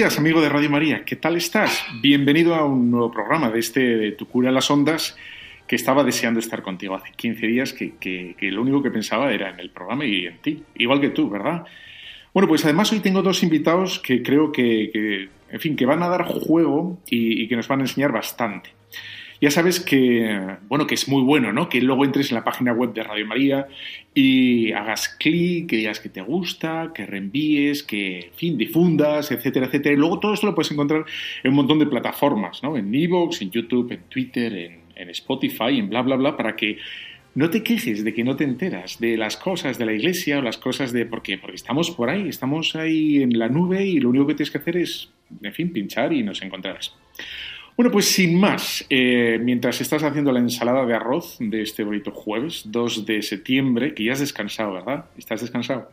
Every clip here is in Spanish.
Días, amigo de Radio María. ¿Qué tal estás? Bienvenido a un nuevo programa de este de Tu cura en las ondas que estaba deseando estar contigo hace 15 días, que, que, lo único que pensaba era en el programa y en ti, igual que tú, ¿verdad? Bueno, pues además hoy tengo dos invitados que creo que, que en fin, que van a dar juego y que nos van a enseñar bastante ya sabes que, bueno, que es muy bueno, ¿no? Que luego entres en la página web de Radio María y hagas clic, que digas que te gusta, que reenvíes, que, fin, difundas, etcétera, etcétera. Y luego todo esto lo puedes encontrar en un montón de plataformas, ¿no? En Evox, en YouTube, en Twitter, en, en Spotify, en bla, bla, bla, para que no te quejes de que no te enteras de las cosas de la iglesia o las cosas de... ¿Por qué? Porque estamos por ahí, estamos ahí en la nube y lo único que tienes que hacer es, en fin, pinchar y nos encontrarás. Bueno, pues sin más, eh, mientras estás haciendo la ensalada de arroz de este bonito jueves, 2 de septiembre, que ya has descansado, ¿verdad? ¿Estás descansado?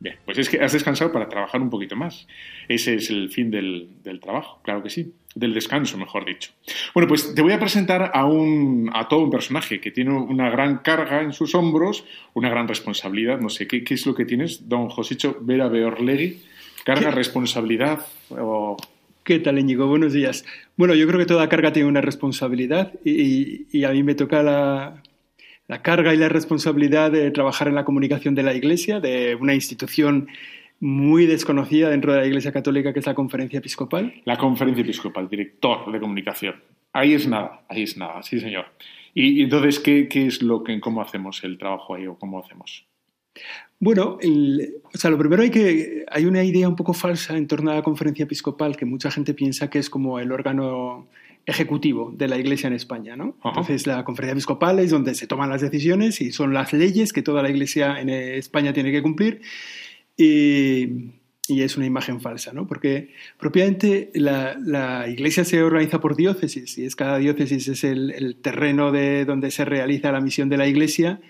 Bien, pues es que has descansado para trabajar un poquito más. Ese es el fin del, del trabajo, claro que sí. Del descanso, mejor dicho. Bueno, pues te voy a presentar a, un, a todo un personaje que tiene una gran carga en sus hombros, una gran responsabilidad. No sé, ¿qué, qué es lo que tienes, don Josicho Vera Beorlegui? ¿Carga, ¿Qué? responsabilidad o...? ¿Qué tal, Íñigo? Buenos días. Bueno, yo creo que toda carga tiene una responsabilidad y, a mí me toca la, carga y la responsabilidad de trabajar en la comunicación de la Iglesia, de una institución muy desconocida dentro de la Iglesia Católica, que es la Conferencia Episcopal. La Conferencia Episcopal, director de comunicación. Ahí es nada, ahí es nada, sí, señor. Y, entonces, ¿qué, ¿qué, es lo que, cómo hacemos el trabajo ahí o cómo hacemos? Bueno, el, o sea, lo primero hay que hay una idea un poco falsa en torno a la conferencia episcopal que mucha gente piensa que es como el órgano ejecutivo de la Iglesia en España, ¿no? Entonces la conferencia episcopal es donde se toman las decisiones y son las leyes que toda la Iglesia en España tiene que cumplir y, y es una imagen falsa, ¿no? Porque propiamente la, la, Iglesia se organiza por diócesis y es cada diócesis es el, el terreno de donde se realiza la misión de la Iglesia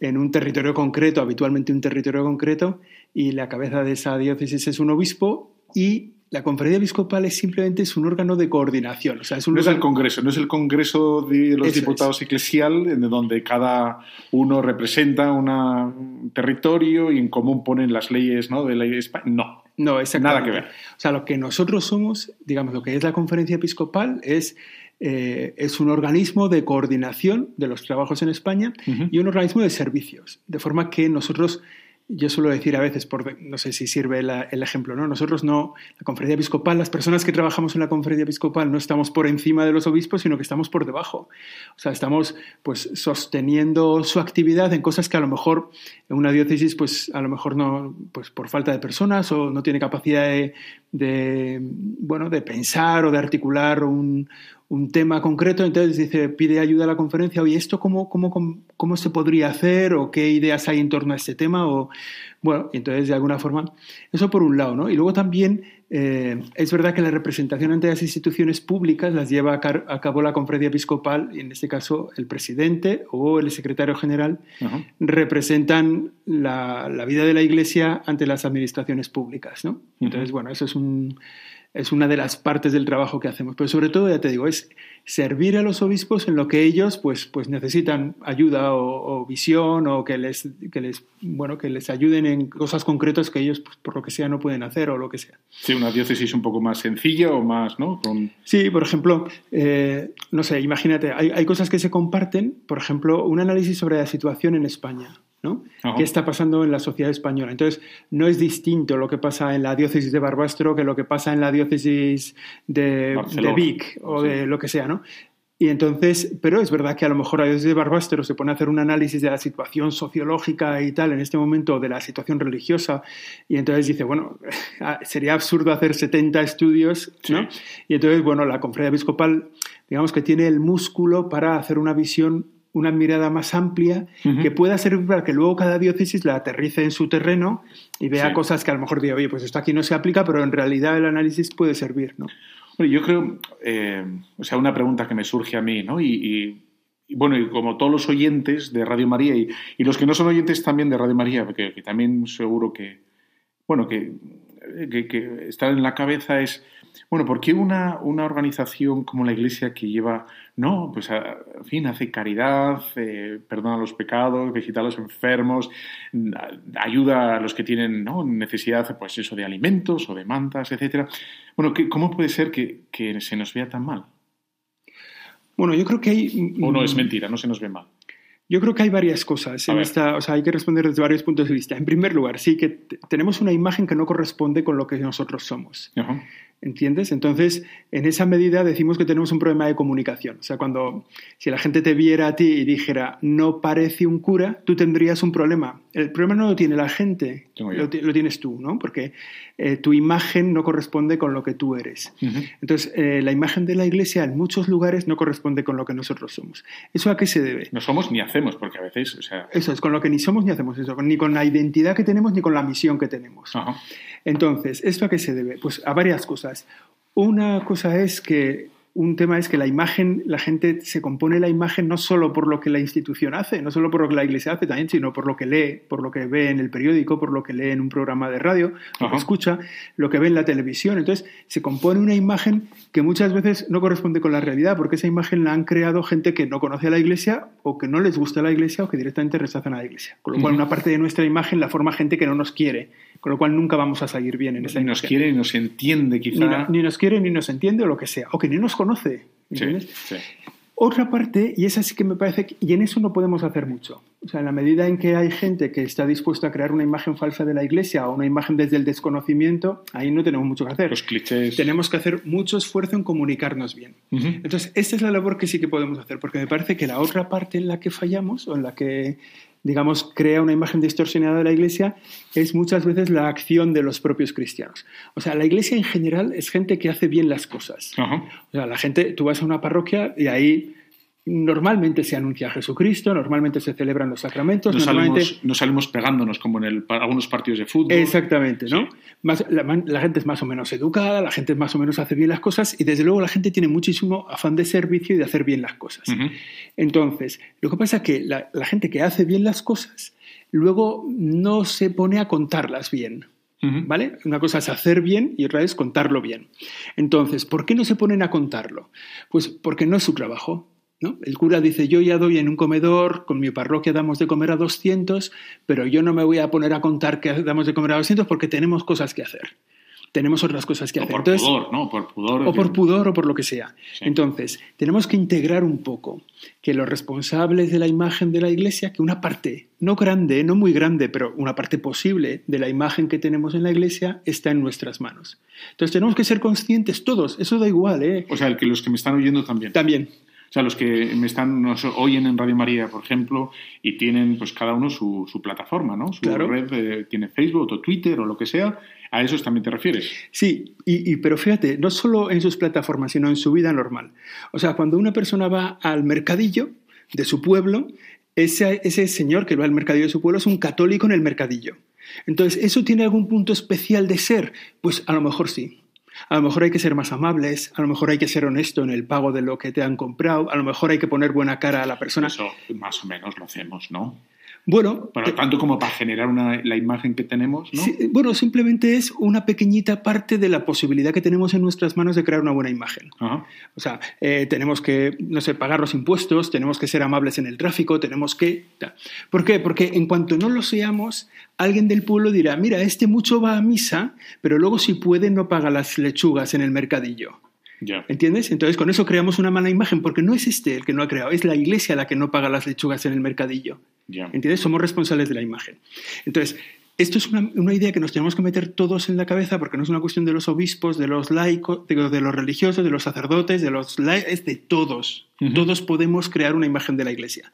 en un territorio concreto, habitualmente un territorio concreto, y la cabeza de esa diócesis es un obispo y la conferencia episcopal es simplemente es un órgano de coordinación. O sea, es un no es el Congreso, no es el Congreso de los Eso Diputados es. Eclesial, en donde cada uno representa una, un territorio y en común ponen las leyes ¿no? de la España. No, no nada que ver. O sea, lo que nosotros somos, digamos, lo que es la conferencia episcopal es eh, es un organismo de coordinación de los trabajos en España uh -huh. y un organismo de servicios. De forma que nosotros, yo suelo decir a veces, por, no sé si sirve la, el ejemplo, ¿no? nosotros no, la conferencia episcopal, las personas que trabajamos en la conferencia episcopal no estamos por encima de los obispos, sino que estamos por debajo. O sea, estamos pues sosteniendo su actividad en cosas que a lo mejor en una diócesis, pues a lo mejor no, pues por falta de personas o no tiene capacidad de, de bueno, de pensar o de articular un un tema concreto, entonces dice, pide ayuda a la conferencia, oye, ¿esto cómo, cómo, cómo se podría hacer? ¿O qué ideas hay en torno a este tema? O, bueno, entonces de alguna forma, eso por un lado, ¿no? Y luego también eh, es verdad que la representación ante las instituciones públicas las lleva a, a, cabo la conferencia episcopal, y en este caso el presidente o el secretario general, uh -huh. representan la, la, vida de la iglesia ante las administraciones públicas, ¿no? Entonces, uh -huh. bueno, eso es un es una de las partes del trabajo que hacemos. Pero sobre todo, ya te digo, es servir a los obispos en lo que ellos pues, pues necesitan ayuda o, o visión o que les, que, les, bueno, que les ayuden en cosas concretas que ellos, pues, por lo que sea, no pueden hacer o lo que sea. Sí, una diócesis un poco más sencilla o más, ¿no? Con... Sí, por ejemplo, eh, no sé, imagínate, hay, hay cosas que se comparten, por ejemplo, un análisis sobre la situación en España. ¿No? ¿Qué está pasando en la sociedad española? Entonces, no es distinto lo que pasa en la diócesis de Barbastro que lo que pasa en la diócesis de, de Vic o de lo que sea, ¿no? Y entonces, pero es verdad que a lo mejor a de Barbastero se pone a hacer un análisis de la situación sociológica y tal en este momento, de la situación religiosa, y entonces dice, bueno, sería absurdo hacer 70 estudios, ¿no? Y entonces, bueno, la conferencia episcopal, digamos que tiene el músculo para hacer una visión una mirada más amplia que pueda servir para que luego cada diócesis la aterrice en su terreno y vea cosas que a lo mejor diga, oye, pues esto aquí no se aplica, pero en realidad el análisis puede servir, ¿no? yo creo, eh, o sea, una pregunta que me surge a mí, ¿no? Y, bueno, y como todos los oyentes de Radio María y, los que no son oyentes también de Radio María, porque que también seguro que, bueno, que, que, que está en la cabeza es bueno, ¿por qué una, organización como la Iglesia que lleva, no, pues, en fin, hace caridad, eh, perdona los pecados, visita a los enfermos, ayuda a los que tienen ¿no? necesidad, pues eso, de alimentos o de mantas, etcétera? Bueno, ¿cómo puede ser que, se nos vea tan mal? Bueno, yo creo que hay... O no es mentira, no se nos ve mal. Yo creo que hay varias cosas en esta, o sea, hay que responder desde varios puntos de vista. En primer lugar, sí que tenemos una imagen que no corresponde con lo que nosotros somos. Ajá. ¿Entiendes? Entonces, en esa medida decimos que tenemos un problema de comunicación. O sea, cuando si la gente te viera a ti y dijera no parece un cura, tú tendrías un problema. El problema no lo tiene la gente, lo, tienes tú, ¿no? Porque eh, tu imagen no corresponde con lo que tú eres. Entonces, eh, la imagen de la iglesia en muchos lugares no corresponde con lo que nosotros somos. ¿Eso a qué se debe? No somos ni hacemos, porque a veces, o sea... Eso es, con lo que ni somos ni hacemos eso, ni con la identidad que tenemos ni con la misión que tenemos. Entonces, ¿esto a qué se debe? Pues a varias cosas. Una cosa es que un tema es que la imagen, la gente se compone la imagen no solo por lo que la institución hace, no solo por lo que la iglesia hace también, sino por lo que lee, por lo que ve en el periódico, por lo que lee en un programa de radio, lo que escucha, lo que ve en la televisión. Entonces, se compone una imagen que muchas veces no corresponde con la realidad, porque esa imagen la han creado gente que no conoce a la iglesia o que no les gusta la iglesia o que directamente rechazan a la iglesia. Con lo cual, una parte de nuestra imagen la forma gente que no nos quiere con lo cual nunca vamos a salir bien en esa Ni nos quiere ni nos entiende, quizá. Ni, nos quiere ni nos entiende o lo que sea, o que ni nos conoce. Otra parte, y esa sí que me parece, y en eso no podemos hacer mucho. O sea, en la medida en que hay gente que está dispuesta a crear una imagen falsa de la iglesia o una imagen desde el desconocimiento, ahí no tenemos mucho que hacer. Los clichés. Tenemos que hacer mucho esfuerzo en comunicarnos bien. Entonces, esta es la labor que sí que podemos hacer, porque me parece que la otra parte en la que fallamos o en la que digamos, crea una imagen distorsionada de la Iglesia es muchas veces la acción de los propios cristianos. O sea, la Iglesia en general es gente que hace bien las cosas. O sea, la gente, tú vas a una parroquia y ahí Normalmente se anuncia a Jesucristo, normalmente se celebran los sacramentos. No, normalmente... salimos, no salimos pegándonos como en el, algunos partidos de fútbol. Exactamente, ¿no? Más, la, gente es más o menos educada, la gente más o menos hace bien las cosas y desde luego la gente tiene muchísimo afán de servicio y de hacer bien las cosas. Entonces, lo que pasa es que la, la gente que hace bien las cosas luego no se pone a contarlas bien. ¿Vale? Una cosa es hacer bien y otra es contarlo bien. Entonces, ¿por qué no se ponen a contarlo? Pues porque no es su trabajo. El cura dice, yo ya doy en un comedor, con mi parroquia damos de comer a 200, pero yo no me voy a poner a contar que damos de comer a 200 porque tenemos cosas que hacer. Tenemos otras cosas que hacer. Por pudor, ¿no? Por pudor. O por pudor o por lo que sea. Entonces, tenemos que integrar un poco que los responsables de la imagen de la iglesia, que una parte, no grande, no muy grande, pero una parte posible de la imagen que tenemos en la iglesia está en nuestras manos. Entonces, tenemos que ser conscientes todos, eso da igual, ¿eh? O sea, que los que me están oyendo también. También. O sea, los que me están, nos oyen en Radio María, por ejemplo, y tienen pues cada uno su, su plataforma, ¿no? Su red tiene Facebook o Twitter o lo que sea. ¿A esos también te refieres? Sí, y, pero fíjate, no solo en sus plataformas, sino en su vida normal. O sea, cuando una persona va al mercadillo de su pueblo, ese, ese señor que va al mercadillo de su pueblo es un católico en el mercadillo. Entonces, ¿eso tiene algún punto especial de ser? Pues a lo mejor sí. A lo mejor hay que ser más amables, a lo mejor hay que ser honesto en el pago de lo que te han comprado, a lo mejor hay que poner buena cara a la persona. Eso más o menos lo hacemos, ¿no? Bueno, Pero tanto como para generar una, la imagen que tenemos, ¿no? bueno, simplemente es una pequeñita parte de la posibilidad que tenemos en nuestras manos de crear una buena imagen. O sea, eh, tenemos que, no sé, pagar los impuestos, tenemos que ser amables en el tráfico, tenemos que... ¿Por qué? Porque en cuanto no lo seamos, alguien del pueblo dirá, mira, este mucho va a misa, pero luego si puede no paga las lechugas en el mercadillo. ¿Entiendes? Entonces con eso creamos una mala imagen, porque no es este el que no ha creado, es la iglesia la que no paga las lechugas en el mercadillo. ¿Entiendes? Somos responsables de la imagen. Entonces, esto es una, idea que nos tenemos que meter todos en la cabeza porque no es una cuestión de los obispos, de los laicos, de, los religiosos, de los sacerdotes, de los es de todos. Todos podemos crear una imagen de la iglesia.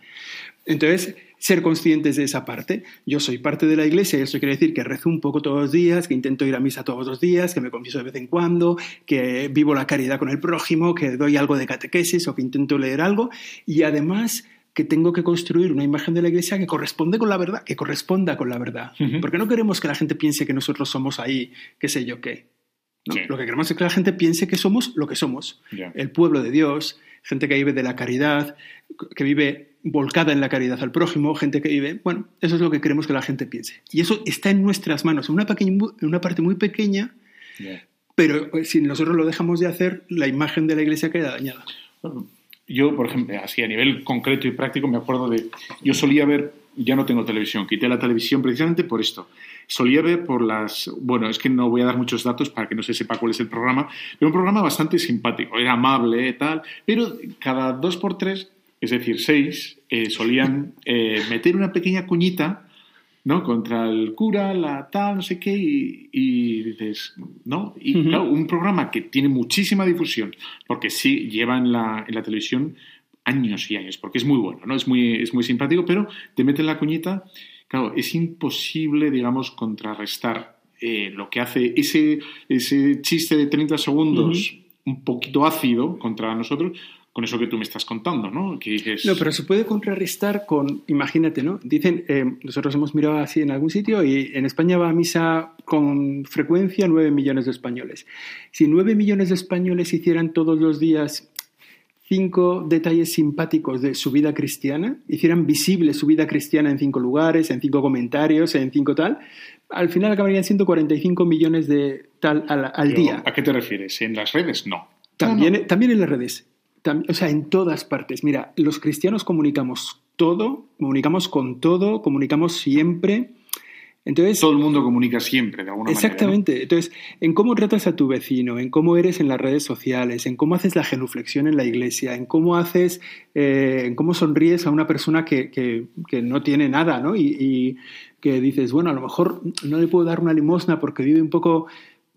Entonces, ser conscientes de esa parte. Yo soy parte de la iglesia y eso quiere decir que rezo un poco todos los días, que intento ir a misa todos los días, que me confieso de vez en cuando, que vivo la caridad con el prójimo, que doy algo de catequesis o que intento leer algo y además que tengo que construir una imagen de la iglesia que corresponde con la verdad, que corresponda con la verdad. Porque no queremos que la gente piense que nosotros somos ahí, qué sé yo qué. Lo que queremos es que la gente piense que somos lo que somos. El pueblo de Dios, gente que vive de la caridad, que vive volcada en la caridad al prójimo, gente que vive, bueno, eso es lo que queremos que la gente piense. Y eso está en nuestras manos, en una, pequeña, en una parte muy pequeña, pero eh, si nosotros lo dejamos de hacer, la imagen de la iglesia queda dañada yo, por ejemplo, así a nivel concreto y práctico, me acuerdo de. Yo solía ver, ya no tengo televisión, quité la televisión precisamente por esto. Solía ver por las. Bueno, es que no voy a dar muchos datos para que no se sepa cuál es el programa, pero un programa bastante simpático, era amable, tal, pero cada dos por tres, es decir, seis, eh, solían eh, meter una pequeña cuñita ¿no? Contra el cura, la tal, no sé qué, y, dices, ¿no? Y claro, un programa que tiene muchísima difusión, porque sí lleva en la, en la televisión años y años, porque es muy bueno, ¿no? Es muy, es muy simpático, pero te mete la cuñita, claro, es imposible, digamos, contrarrestar eh, lo que hace ese, ese chiste de 30 segundos un poquito ácido contra nosotros, con eso que tú me estás contando, ¿no? Que No, pero se puede contrarrestar con, imagínate, ¿no? Dicen, eh, nosotros hemos mirado así en algún sitio y en España va a misa con frecuencia 9 millones de españoles. Si 9 millones de españoles hicieran todos los días cinco detalles simpáticos de su vida cristiana, hicieran visible su vida cristiana en cinco lugares, en cinco comentarios, en cinco tal, al final acabarían siendo 45 millones de tal al, día. ¿A qué te refieres? ¿En las redes? No. También, también en las redes o sea, en todas partes. Mira, los cristianos comunicamos todo, comunicamos con todo, comunicamos siempre. Entonces, todo el mundo comunica siempre, de alguna manera. Exactamente. Entonces, en cómo tratas a tu vecino, en cómo eres en las redes sociales, en cómo haces la genuflexión en la iglesia, en cómo haces, eh, en cómo sonríes a una persona que, que, que no tiene nada, ¿no? Y, y, que dices, bueno, a lo mejor no le puedo dar una limosna porque vive un poco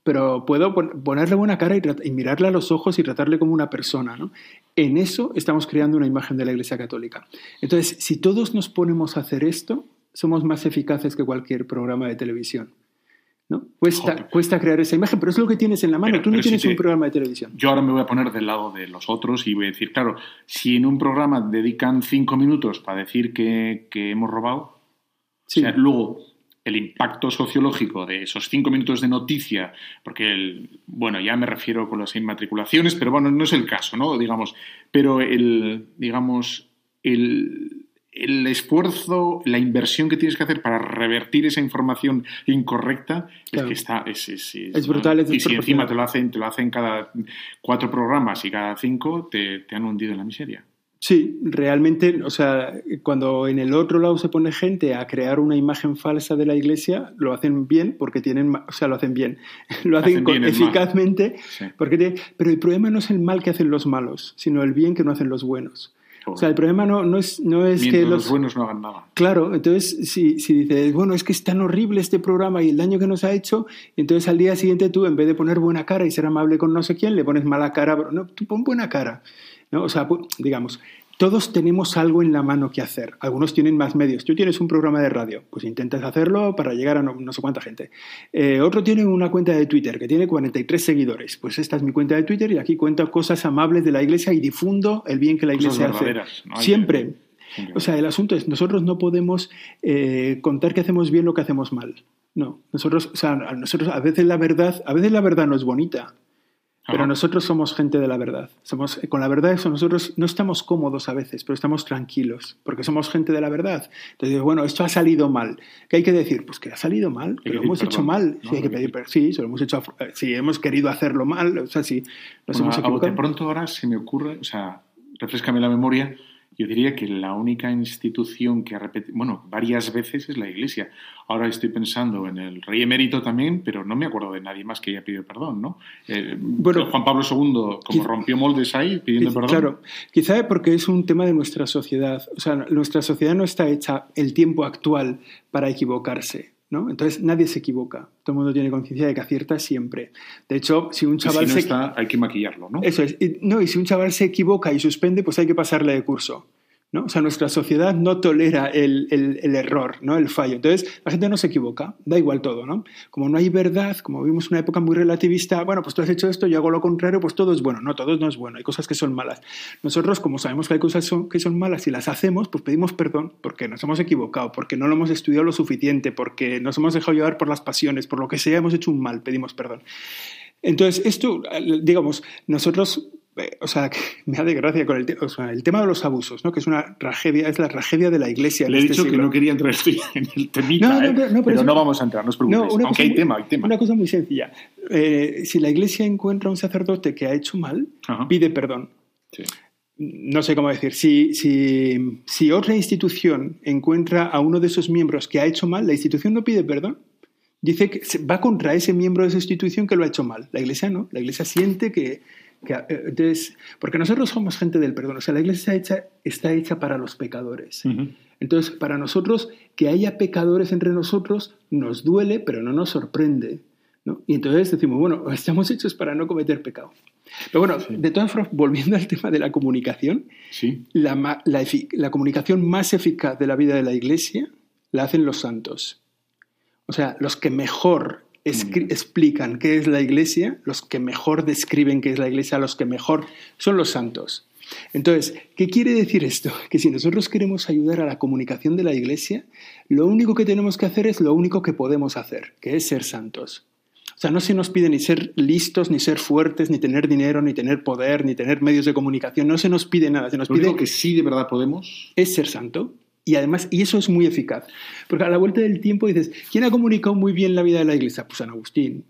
pero puedo ponerle buena cara y, mirarle a los ojos y tratarle como una persona. ¿no? En eso estamos creando una imagen de la Iglesia Católica. Entonces, si todos nos ponemos a hacer esto, somos más eficaces que cualquier programa de televisión. ¿no? Cuesta, cuesta crear esa imagen, pero es lo que tienes en la mano. Tú no tienes un programa de televisión. Yo ahora me voy a poner del lado de los otros y voy a decir, claro, si en un programa dedican cinco minutos para decir que, hemos robado, luego el impacto sociológico de esos cinco minutos de noticia, porque, el, bueno, ya me refiero con las inmatriculaciones, pero bueno, no es el caso, ¿no? Digamos, pero el, digamos, el, el esfuerzo, la inversión que tienes que hacer para revertir esa información incorrecta es que está es, es, brutal. y si encima te lo hacen, te lo hacen cada cuatro programas y cada cinco, te, te han hundido en la miseria. Sí, realmente, o sea, cuando en el otro lado se pone gente a crear una imagen falsa de la iglesia, lo hacen bien porque tienen, o sea, lo hacen bien, lo hacen, eficazmente, porque pero el problema no es el mal que hacen los malos, sino el bien que no hacen los buenos. O sea, el problema no, no es, no es que los... buenos no hagan nada. Claro, entonces si, si dices, bueno, es que es tan horrible este programa y el daño que nos ha hecho, entonces al día siguiente tú, en vez de poner buena cara y ser amable con no sé quién, le pones mala cara. No, tú pon buena cara. ¿No? O sea, digamos, todos tenemos algo en la mano que hacer. Algunos tienen más medios. Tú tienes un programa de radio, pues intentas hacerlo para llegar a no, sé cuánta gente. Eh, otro tiene una cuenta de Twitter que tiene 43 seguidores. Pues esta es mi cuenta de Twitter y aquí cuento cosas amables de la iglesia y difundo el bien que la iglesia hace. Siempre. O sea, el asunto es, nosotros no podemos eh, contar que hacemos bien lo que hacemos mal. No, nosotros, o sea, nosotros a veces la verdad, a veces la verdad no es bonita. Pero nosotros somos gente de la verdad. Somos, con la verdad eso, nosotros no estamos cómodos a veces, pero estamos tranquilos, porque somos gente de la verdad. Entonces, bueno, esto ha salido mal. ¿Qué hay que decir? Pues que ha salido mal, que lo hemos hecho mal. Sí, hay que pedir sí, lo hemos hecho, sí, hemos querido hacerlo mal, o sea, sí, nos hemos equivocado. De pronto ahora se me ocurre, o sea, refrescame la memoria, yo diría que la única institución que ha repetido, bueno, varias veces es la Iglesia. Ahora estoy pensando en el rey emérito también, pero no me acuerdo de nadie más que haya pedido perdón, ¿no? Eh, bueno, Juan Pablo II, como rompió moldes ahí, pidiendo perdón. Claro, quizá porque es un tema de nuestra sociedad. O sea, nuestra sociedad no está hecha el tiempo actual para equivocarse. ¿No? Entonces nadie se equivoca. Todo el mundo tiene conciencia de que acierta siempre. De hecho, si un chaval si no se... está, hay que maquillarlo, ¿no? Eso es. Y, no, y si un chaval se equivoca y suspende, pues hay que pasarle de curso. O sea, nuestra sociedad no tolera el, el, error, ¿no? el fallo. Entonces, la gente no se equivoca, da igual todo. ¿no? Como no hay verdad, como vivimos una época muy relativista, bueno, pues tú has hecho esto, yo hago lo contrario, pues todo es bueno. No, todo no es bueno, hay cosas que son malas. Nosotros, como sabemos que hay cosas que son malas y las hacemos, pues pedimos perdón porque nos hemos equivocado, porque no lo hemos estudiado lo suficiente, porque nos hemos dejado llevar por las pasiones, por lo que sea, hemos hecho un mal, pedimos perdón. Entonces, esto, digamos, nosotros o sea, me hace gracia con el, o sea, el, tema de los abusos, ¿no? que es una tragedia, es la tragedia de la Iglesia. Le he este dicho siglo. que no quería entrar en el temita, no, no, ¿eh? no, pero, no vamos a entrar, no os preocupéis. Aunque cosa hay muy- tema, hay tema. Una cosa muy sencilla. Eh, si la Iglesia encuentra un sacerdote que ha hecho mal, Ajá. pide perdón. Sí. No sé cómo decir. Si, si, si otra institución encuentra a uno de esos miembros que ha hecho mal, la institución no pide perdón. Dice que va contra ese miembro de esa institución que lo ha hecho mal. La Iglesia no. La Iglesia siente que. Eh, entonces, porque nosotros somos gente del perdón. O sea, la Iglesia está hecha, está hecha para los pecadores. Entonces, para nosotros, que haya pecadores entre nosotros nos duele, pero no nos sorprende. ¿no? Y entonces decimos, bueno, estamos hechos para no cometer pecado. Pero bueno, de todas formas, volviendo al tema de la comunicación, Sí. la, comunicación más eficaz de la vida de la Iglesia la hacen los santos. O sea, los que mejor. Explican qué es la Iglesia, los que mejor describen qué es la Iglesia, los que mejor son los santos. Entonces, ¿qué quiere decir esto? Que si nosotros queremos ayudar a la comunicación de la Iglesia, lo único que tenemos que hacer es lo único que podemos hacer, que es ser santos. O sea, no se nos pide ni ser listos, ni ser fuertes, ni tener dinero, ni tener poder, ni tener medios de comunicación. No se nos pide nada. Se nos Lo pide único que sí de verdad podemos. es ser santo. Y además, y eso es muy eficaz. Porque a la vuelta del tiempo dices, ¿quién ha comunicado muy bien la vida de la iglesia? Pues San Agustín.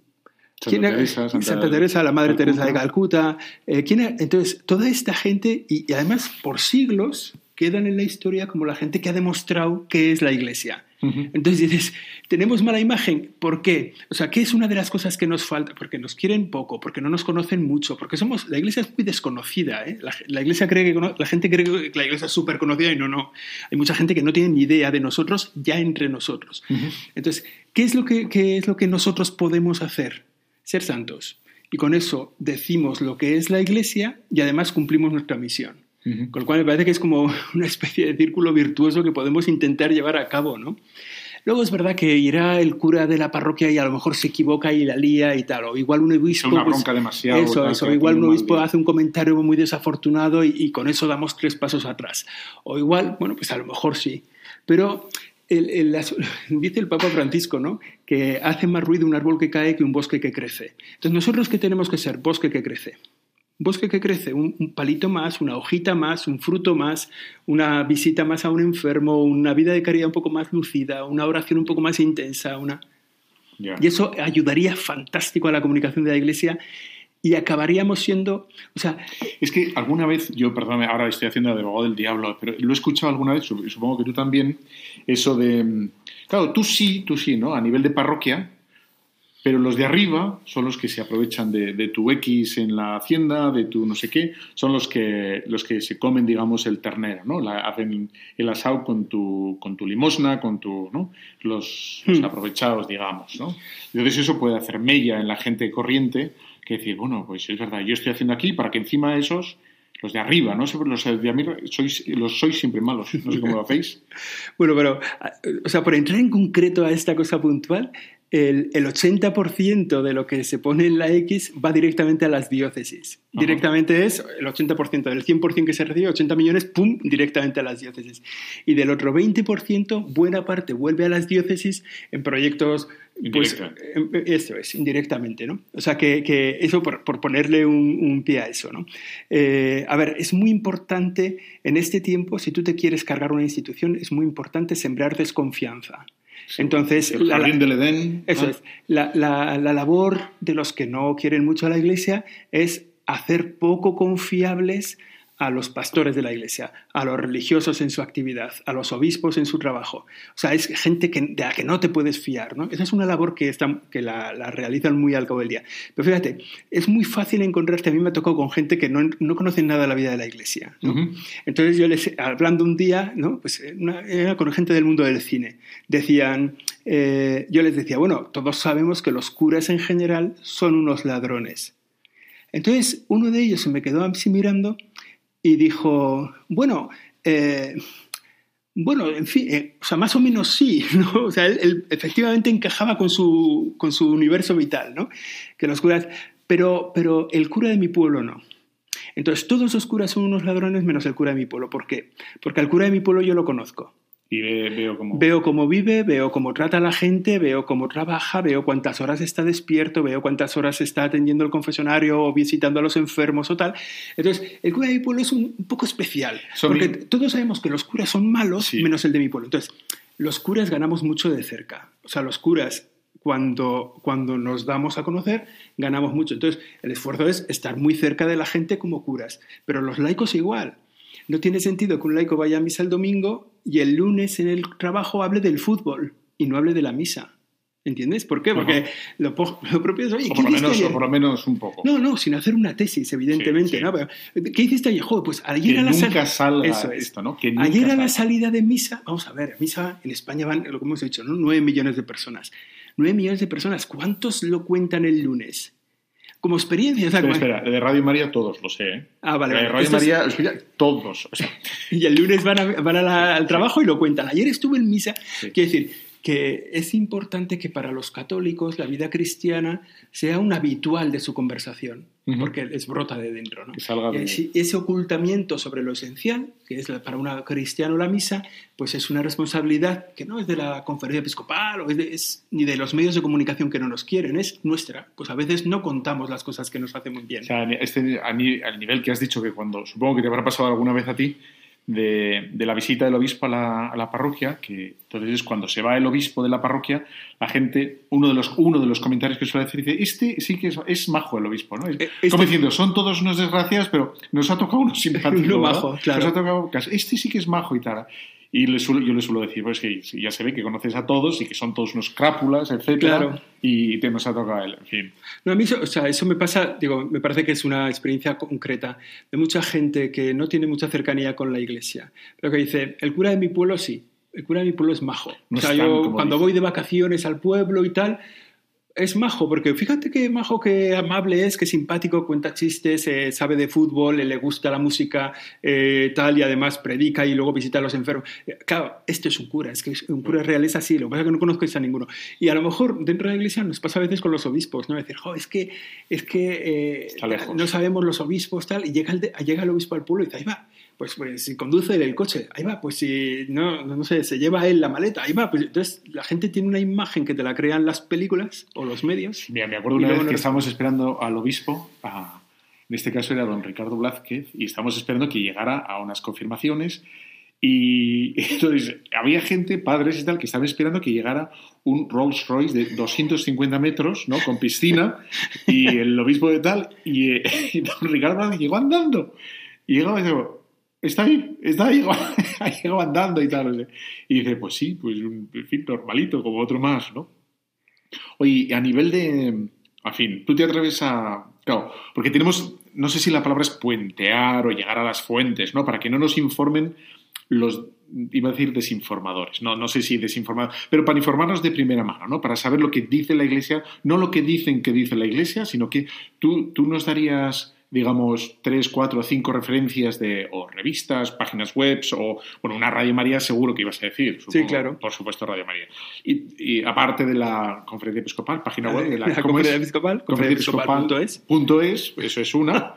Santa ¿Quién ha- Teresa, Santa- Teresa, la Madre Calcuta. Teresa de Calcuta. Eh, ¿quién ha- entonces, toda esta gente, y, y además por siglos, quedan en la historia como la gente que ha demostrado qué es la iglesia. Entonces dices, tenemos mala imagen, ¿por qué? O sea, ¿qué es una de las cosas que nos falta? Porque nos quieren poco, porque no nos conocen mucho, porque somos, la iglesia es muy desconocida, ¿eh? la, la iglesia cree que, la gente cree que la iglesia es súper conocida y no, no. Hay mucha gente que no tiene ni idea de nosotros ya entre nosotros. Entonces, ¿qué es, lo que, qué es lo que nosotros podemos hacer? Ser santos. Y con eso decimos lo que es la iglesia y además cumplimos nuestra misión. Ujú. Con lo cual me parece que es como una especie de círculo virtuoso que podemos intentar llevar a cabo, ¿no? Luego es verdad que irá el cura de la parroquia y a lo mejor se equivoca y la lía y tal, o igual un obispo... Una pues, bronca demasiado, Eso, tal, eso, igual un obispo hace un comentario muy desafortunado y, y con eso damos tres pasos atrás. O igual, bueno, pues a lo mejor sí. Pero el- el- dice el Papa Francisco, ¿no? Que hace más ruido un árbol que cae que un bosque que crece. Entonces, ¿nosotros qué tenemos que ser? Bosque que crece. Bosque que crece, un, un palito más, una hojita más, un fruto más, una visita más a un enfermo, una vida de caridad un poco más lucida, una oración un poco más intensa, una... Y eso ayudaría fantástico a la comunicación de la Iglesia y acabaríamos siendo, o sea, Es que alguna vez, yo, perdóname, ahora estoy haciendo de abogado del diablo, pero lo he escuchado alguna vez, sup- supongo que tú también, eso de, mm, claro, tú sí, tú sí, ¿no? A nivel de parroquia, pero los de arriba son los que se aprovechan de, de tu X en la hacienda, de tu no sé qué, son los que, los que se comen, digamos, el ternero, ¿no? La- hacen el asado con tu, con tu limosna, con tu, ¿no? Los, los Hmm. aprovechados, digamos, ¿no? Entonces eso puede hacer mella en la gente corriente, que decir, bueno, pues es verdad, yo estoy haciendo aquí para que encima esos, los de arriba, ¿no? Los de arriba sois, los sois siempre malos, no sé cómo lo hacéis. Bueno, pero, o sea, por entrar en concreto a esta cosa puntual, el, el 80% de lo que se pone en la X va directamente a las diócesis. Directamente es el 80% del 100% que se recibe, 80 millones, ¡pum!, directamente a las diócesis. Y del otro 20%, buena parte vuelve a las diócesis en proyectos... Pues, eso es, indirectamente, ¿no? O sea, que, que eso por, por ponerle un, un pie a eso, ¿no? Eh, a ver, es muy importante en este tiempo, si tú te quieres cargar una institución, es muy importante sembrar desconfianza. Entonces, El la- jardín del Edén. eso es. La, la- la labor de los que no quieren mucho a la Iglesia es hacer poco confiables a los pastores de la iglesia, a los religiosos en su actividad, a los obispos en su trabajo. O sea, es gente que, de la que no te puedes fiar, ¿no? Esa es una labor que, está, que la, realizan muy al cabo del día. Pero fíjate, es muy fácil encontrarte, a mí me ha tocado con gente que no, no conocen nada de la vida de la iglesia, Entonces yo les, hablando un día, ¿no? Pues era con gente del mundo del cine, decían, eh, yo les decía, bueno, todos sabemos que los curas en general son unos ladrones. Entonces uno de ellos se me quedó así mirando y dijo, bueno, eh, bueno, en fin, eh, o sea, más o menos sí, ¿no? O sea, él, efectivamente encajaba con su, con su universo vital, ¿no? Que los curas, pero, pero el cura de mi pueblo no. Entonces, todos los curas son unos ladrones menos el cura de mi pueblo. ¿Por qué? Porque al cura de mi pueblo yo lo conozco. Y veo cómo... Veo cómo vive, veo cómo trata a la gente, veo cómo trabaja, veo cuántas horas está despierto, veo cuántas horas está atendiendo el confesionario o visitando a los enfermos o tal. Entonces, el cura de mi pueblo es un, poco especial, porque todos sabemos que los curas son malos, menos el de mi pueblo. Entonces, los curas ganamos mucho de cerca. O sea, los curas, cuando, cuando nos damos a conocer, ganamos mucho. Entonces, el esfuerzo es estar muy cerca de la gente como curas, pero los laicos igual. No tiene sentido que un laico vaya a misa el domingo y el lunes en el trabajo hable del fútbol y no hable de la misa. ¿Entiendes? ¿Por qué? Porque lo, propio es, o, por lo menos, por lo menos un poco. No, no, sin hacer una tesis, evidentemente. ¿Qué hiciste ayer? Joder, pues ayer que a la nunca salga esto, ¿no? Que ayer a la salida de misa, vamos a ver, misa en España van, lo que hemos dicho, ¿no? 9 millones de personas. 9 millones de personas, ¿cuántos lo cuentan el lunes? Como experiencia. espera, de Radio María todos, lo sé. ¿eh? Ah, vale. De Radio María, todos. y el lunes van, al trabajo y lo cuentan. Ayer estuve en misa. Quiero decir, que es importante que para los católicos la vida cristiana sea un habitual de su conversación, porque les brota de dentro. ¿no? Ese ocultamiento sobre lo esencial, que es para un cristiano la misa, pues es una responsabilidad que no es de la conferencia episcopal o es, ni de los medios de comunicación que no nos quieren, es nuestra. Pues a veces no contamos las cosas que nos hacen muy bien. O sea, este, al nivel que has dicho que cuando, supongo que te habrá pasado alguna vez a ti, de, la visita del obispo a la, parroquia, que entonces es cuando se va el obispo de la parroquia, la gente, uno de los, uno de los comentarios que suele decir, dice, este sí que es, majo el obispo, ¿no? Eh, este como diciendo, son todos unos desgraciados, pero nos ha tocado uno simpático. majo, claro. Nos ha tocado, este sí que es majo y tal. Y yo le suelo decir, pues que ya se ve que conoces a todos y que son todos unos crápulas, etcétera, y te nos ha tocado él, en fin. No, a mí eso, o sea, eso me pasa, digo, me parece que es una experiencia concreta de mucha gente que no tiene mucha cercanía con la iglesia, pero que dice, el cura de mi pueblo sí, el cura de mi pueblo es majo. o sea, yo cuando voy de vacaciones al pueblo y tal, es majo, porque fíjate qué majo, qué amable es, qué simpático, cuenta chistes, eh, sabe de fútbol, le gusta la música eh, tal y además predica y luego visita a los enfermos. Eh, claro, esto es un cura, es que un cura real es así, lo que pasa es que no conozco a ninguno. Y a lo mejor dentro de la iglesia nos pasa a veces con los obispos, ¿no? Decir, jo, es que, es que no sabemos los obispos tal, y llega el, llega el obispo al pueblo y dice, ahí va, pues, pues si conduce el coche, ahí va, pues si no, no sé, se lleva él la maleta, ahí va, pues entonces la gente tiene una imagen que te la crean las películas o los medios. Mira, me acuerdo una vez que estábamos esperando al obispo, en este caso era don Ricardo Blázquez, y estábamos esperando que llegara a unas confirmaciones y entonces había gente, padres y tal, que estaban esperando que llegara un Rolls Royce de 250 metros, ¿no? Con piscina, y el obispo de tal, y, don Ricardo Blázquez llegó andando. Y llegaba y dijo, está ahí, está ahí, ahí andando y tal. Y dice, pues sí, pues un fin normalito, como otro más, ¿no? Oye, a nivel de, en fin, tú te atreves a, claro, porque tenemos, no sé si la palabra es puentear o llegar a las fuentes, ¿no? Para que no nos informen los, iba a decir desinformadores, no, no sé si desinformadores, pero para informarnos de primera mano, ¿no? Para saber lo que dice la Iglesia, no lo que dicen que dice la Iglesia, sino que tú, tú nos darías digamos, tres, cuatro, cinco referencias de o revistas, páginas web o, bueno, una Radio María seguro que ibas a decir. sí, claro. Por supuesto, Radio María. Y, aparte de la Conferencia Episcopal, página web de la, Conferencia Episcopal, es, eso es una.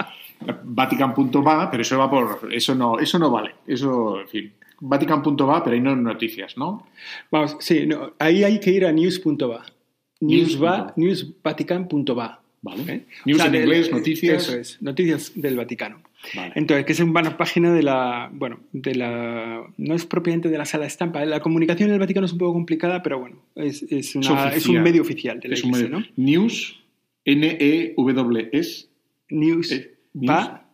Vatican.va, pero eso va por, eso no, eso no vale. Eso, en fin. Vatican.va, pero ahí no hay noticias, ¿no? Vamos, sí, no, ahí hay que ir a news.va. Newsva, newsvatican.va. Vale. ¿Eh? News en inglés, noticias. Eso es, noticias del Vaticano. Entonces, que es una página de la, bueno, de la, no es propiamente de la sala de estampa. La comunicación en el Vaticano es un poco complicada, pero bueno, es, es, una, es, un medio oficial de la es iglesia, ¿no? News, N-E-W-S. News, eh, va,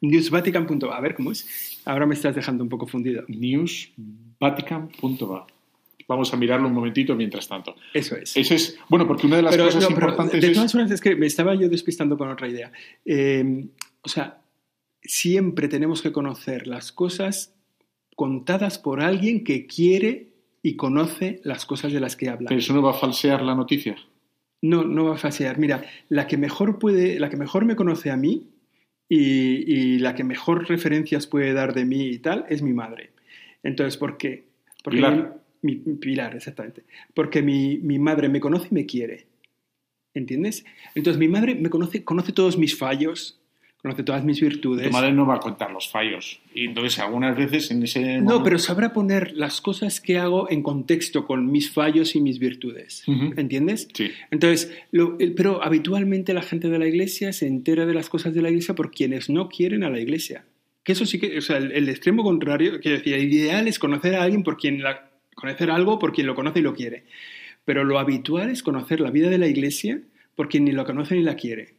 Newsvatican.va, a ver cómo es. Ahora me estás dejando un poco fundido. Newsvatican.va. Vamos a mirarlo un momentito mientras tanto. Eso es. Eso es, bueno, porque una de las cosas importantes de todas formas, es que me estaba yo despistando con otra idea. Eh, o sea, siempre tenemos que conocer las cosas contadas por alguien que quiere y conoce las cosas de las que habla. Pero eso no va a falsear la noticia. No, no va a falsear. Mira, la que mejor puede, la que mejor me conoce a mí y, la que mejor referencias puede dar de mí y tal es mi madre. Entonces, ¿por qué? Porque Pilar. Mi, Pilar, exactamente. Porque mi, mi madre me conoce y me quiere. ¿Entiendes? Entonces mi madre me conoce, conoce todos mis fallos, conoce todas mis virtudes. Tu madre no va a contar los fallos. Y entonces algunas veces en ese... No, pero sabrá poner las cosas que hago en contexto con mis fallos y mis virtudes. ¿Entiendes? Sí. Entonces, pero habitualmente la gente de la iglesia se entera de las cosas de la iglesia por quienes no quieren a la iglesia. Que eso sí que, o sea, el, extremo contrario, quiero decir, el ideal es conocer a alguien por quien la, conocer algo por quien lo conoce y lo quiere. Pero lo habitual es conocer la vida de la iglesia por quien ni lo conoce ni la quiere.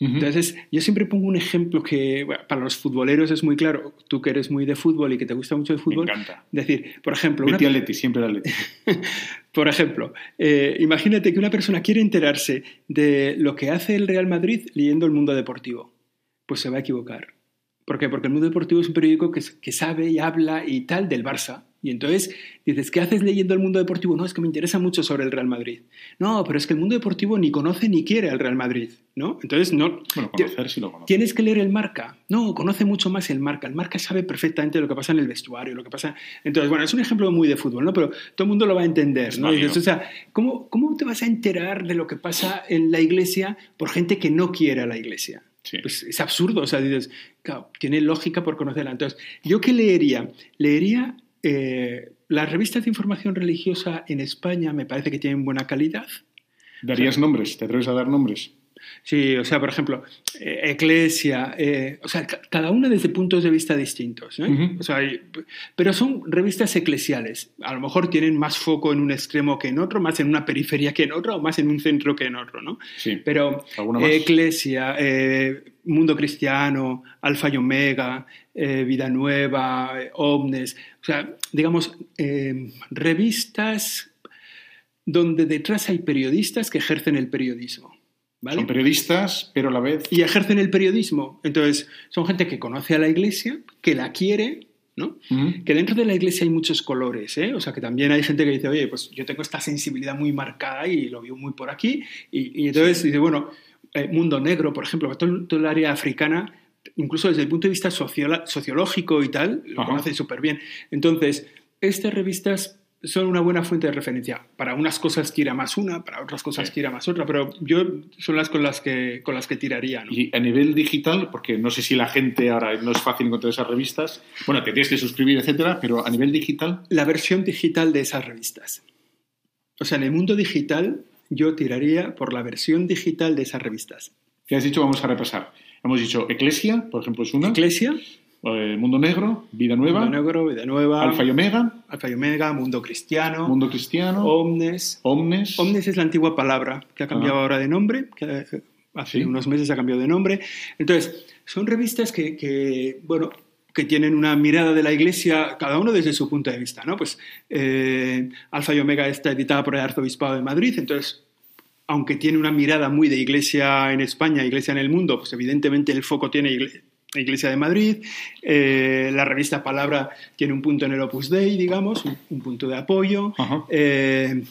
Entonces, yo siempre pongo un ejemplo que para los futboleros es muy claro. Tú que eres muy de fútbol y que te gusta mucho el fútbol. Me encanta. Decir, por ejemplo. Una... Atleti, siempre por ejemplo, eh, imagínate que una persona quiere enterarse de lo que hace el Real Madrid leyendo el mundo deportivo. Pues se va a equivocar. ¿Por qué? Porque el mundo deportivo es un periódico que, que sabe y habla y tal del Barça. Y entonces dices, ¿qué haces leyendo el mundo deportivo? No, es que me interesa mucho sobre el Real Madrid. No, pero es que el mundo deportivo ni conoce ni quiere al Real Madrid, ¿no? Entonces, no... Bueno, conocer sí lo conoce. Tienes que leer el marca. No, conoce mucho más el marca. El marca sabe perfectamente lo que pasa en el vestuario, lo que pasa... Entonces, bueno, es un ejemplo muy de fútbol, ¿no? Pero todo el mundo lo va a entender, ¿no? o sea, ¿cómo, ¿cómo te vas a enterar de lo que pasa en la iglesia por gente que no quiere a la iglesia? Pues es absurdo, o sea, dices, claro, tiene lógica por conocerla. Entonces, ¿yo qué leería? Leería eh, las revistas de información religiosa en España me parece que tienen buena calidad. ¿Darías nombres? ¿Te atreves a dar nombres? Sí, o sea, por ejemplo, eh, Eclesia, eh, o sea, cada una desde puntos de vista distintos. o sea, pero son revistas eclesiales. A lo mejor tienen más foco en un extremo que en otro, más en una periferia que en otra, o más en un centro que en otro, ¿no? Sí. Pero Eclesia, Mundo Cristiano, Alfa y Omega, Vida Nueva, Omnes, o sea, digamos, revistas donde detrás hay periodistas que ejercen el periodismo. Son periodistas, pero a la vez... Y ejercen el periodismo. Entonces, son gente que conoce a la iglesia, que la quiere, ¿no? Que dentro de la iglesia hay muchos colores, ¿eh? O sea, que también hay gente que dice, oye, pues yo tengo esta sensibilidad muy marcada y lo veo muy por aquí. Y, entonces dice, bueno, eh, mundo negro, por ejemplo, todo, todo, el área africana, incluso desde el punto de vista sociológico y tal, lo conoce súper bien. Entonces, estas revistas son una buena fuente de referencia. Para unas cosas quiera más una, para otras cosas quiera más otra, pero yo son las con las que, con las que tiraría. Y a nivel digital, porque no sé si la gente ahora no es fácil encontrar esas revistas, bueno, te tienes que suscribir, etcétera, pero a nivel digital. La versión digital de esas revistas. O sea, en el mundo digital, yo tiraría por la versión digital de esas revistas. ¿Qué has dicho? Vamos a repasar. Hemos dicho Eclesia, por ejemplo, es una. Eclesia. Eh, Mundo Negro, Vida Nueva. Mundo Negro, Vida Nueva. Alfa y Omega. Alfa y Omega, Mundo Cristiano. Mundo Cristiano. Omnes. Omnes. Omnes es la antigua palabra que ha cambiado ahora de nombre, que eh, hace unos meses ha cambiado de nombre. Entonces, son revistas que, bueno, que tienen una mirada de la Iglesia, cada uno desde su punto de vista, ¿no? Pues eh, Alfa y Omega está editada por el Arzobispado de Madrid, entonces aunque tiene una mirada muy de iglesia en España, iglesia en el mundo, pues evidentemente el foco tiene Iglesia de Madrid, eh, la revista Palabra tiene un punto en el Opus Dei, digamos, un, punto de apoyo. Eh,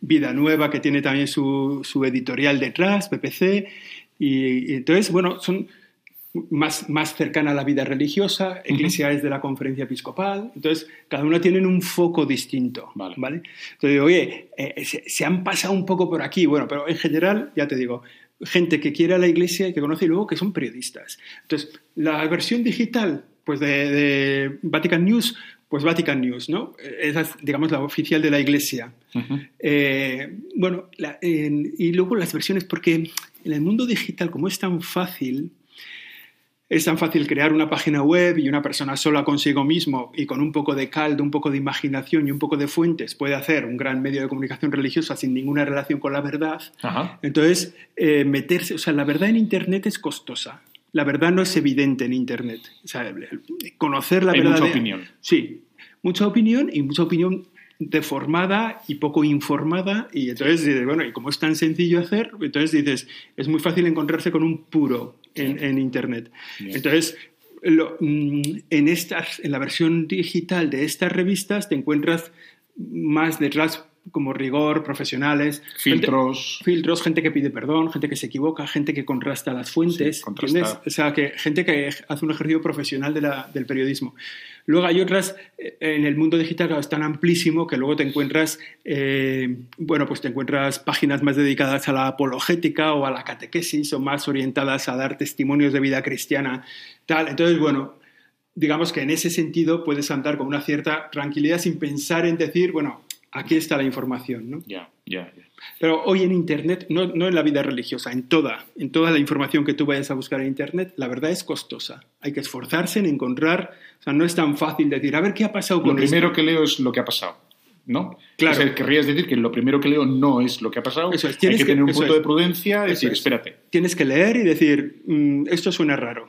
Vida Nueva, que tiene también su, editorial detrás, PPC. Y, entonces, bueno, son más, más cercana a la vida religiosa, Iglesia es de la conferencia episcopal, entonces cada una tiene un foco distinto, vale. ¿vale? Entonces, oye, eh, se, han pasado un poco por aquí, bueno, pero en general, ya te digo, gente que quiere a la iglesia y que conoce y luego que son periodistas. Entonces, la versión digital pues de, Vatican News, pues Vatican News, ¿no? Esa es, digamos, la oficial de la iglesia. Eh, bueno, y luego las versiones, porque en el mundo digital, como es tan fácil, es tan fácil crear una página web y una persona sola consigo mismo y con un poco de caldo, un poco de imaginación y un poco de fuentes puede hacer un gran medio de comunicación religiosa sin ninguna relación con la verdad. Entonces, eh, meterse, o sea, la verdad en Internet es costosa. la verdad no es evidente en Internet. O sea, conocer la Hay verdad. mucha opinión. Sí, mucha opinión y mucha opinión deformada y poco informada y entonces dices, bueno, y como es tan sencillo hacer, entonces dices, es muy fácil encontrarse con un puro en, en Internet. Bien. Entonces, lo- mm, en, estas, en la versión digital de estas revistas te encuentras más detrás como rigor, profesionales, gente- Filtros. filtros, gente que pide perdón, gente que se equivoca, gente que contrasta las fuentes, Sí. O sea, que gente que hace un ejercicio profesional de la- del periodismo. Luego hay otras, eh, en el mundo digital es tan amplísimo que luego te encuentras, eh, bueno, pues te encuentras páginas más dedicadas a la apologética o a la catequesis o más orientadas a dar testimonios de vida cristiana, tal. Entonces, bueno, digamos que en ese sentido puedes andar con una cierta tranquilidad sin pensar en decir, bueno, aquí está la información, ¿no? Ya, ya, ya. Pero hoy en Internet, no, no en la vida religiosa, en toda, en toda la información que tú vayas a buscar en Internet, la verdad es costosa. Hay que esforzarse en encontrar, o sea, no es tan fácil decir, a ver qué ha pasado Lo con primero esto. que leo es lo que ha pasado. ¿No? Claro. O sea, querrías decir que lo primero que leo no es lo que ha pasado. Eso es, Hay tienes que, que- tener un punto es. de prudencia y decir, es. espérate. Tienes que leer y decir, "Mm, esto suena raro.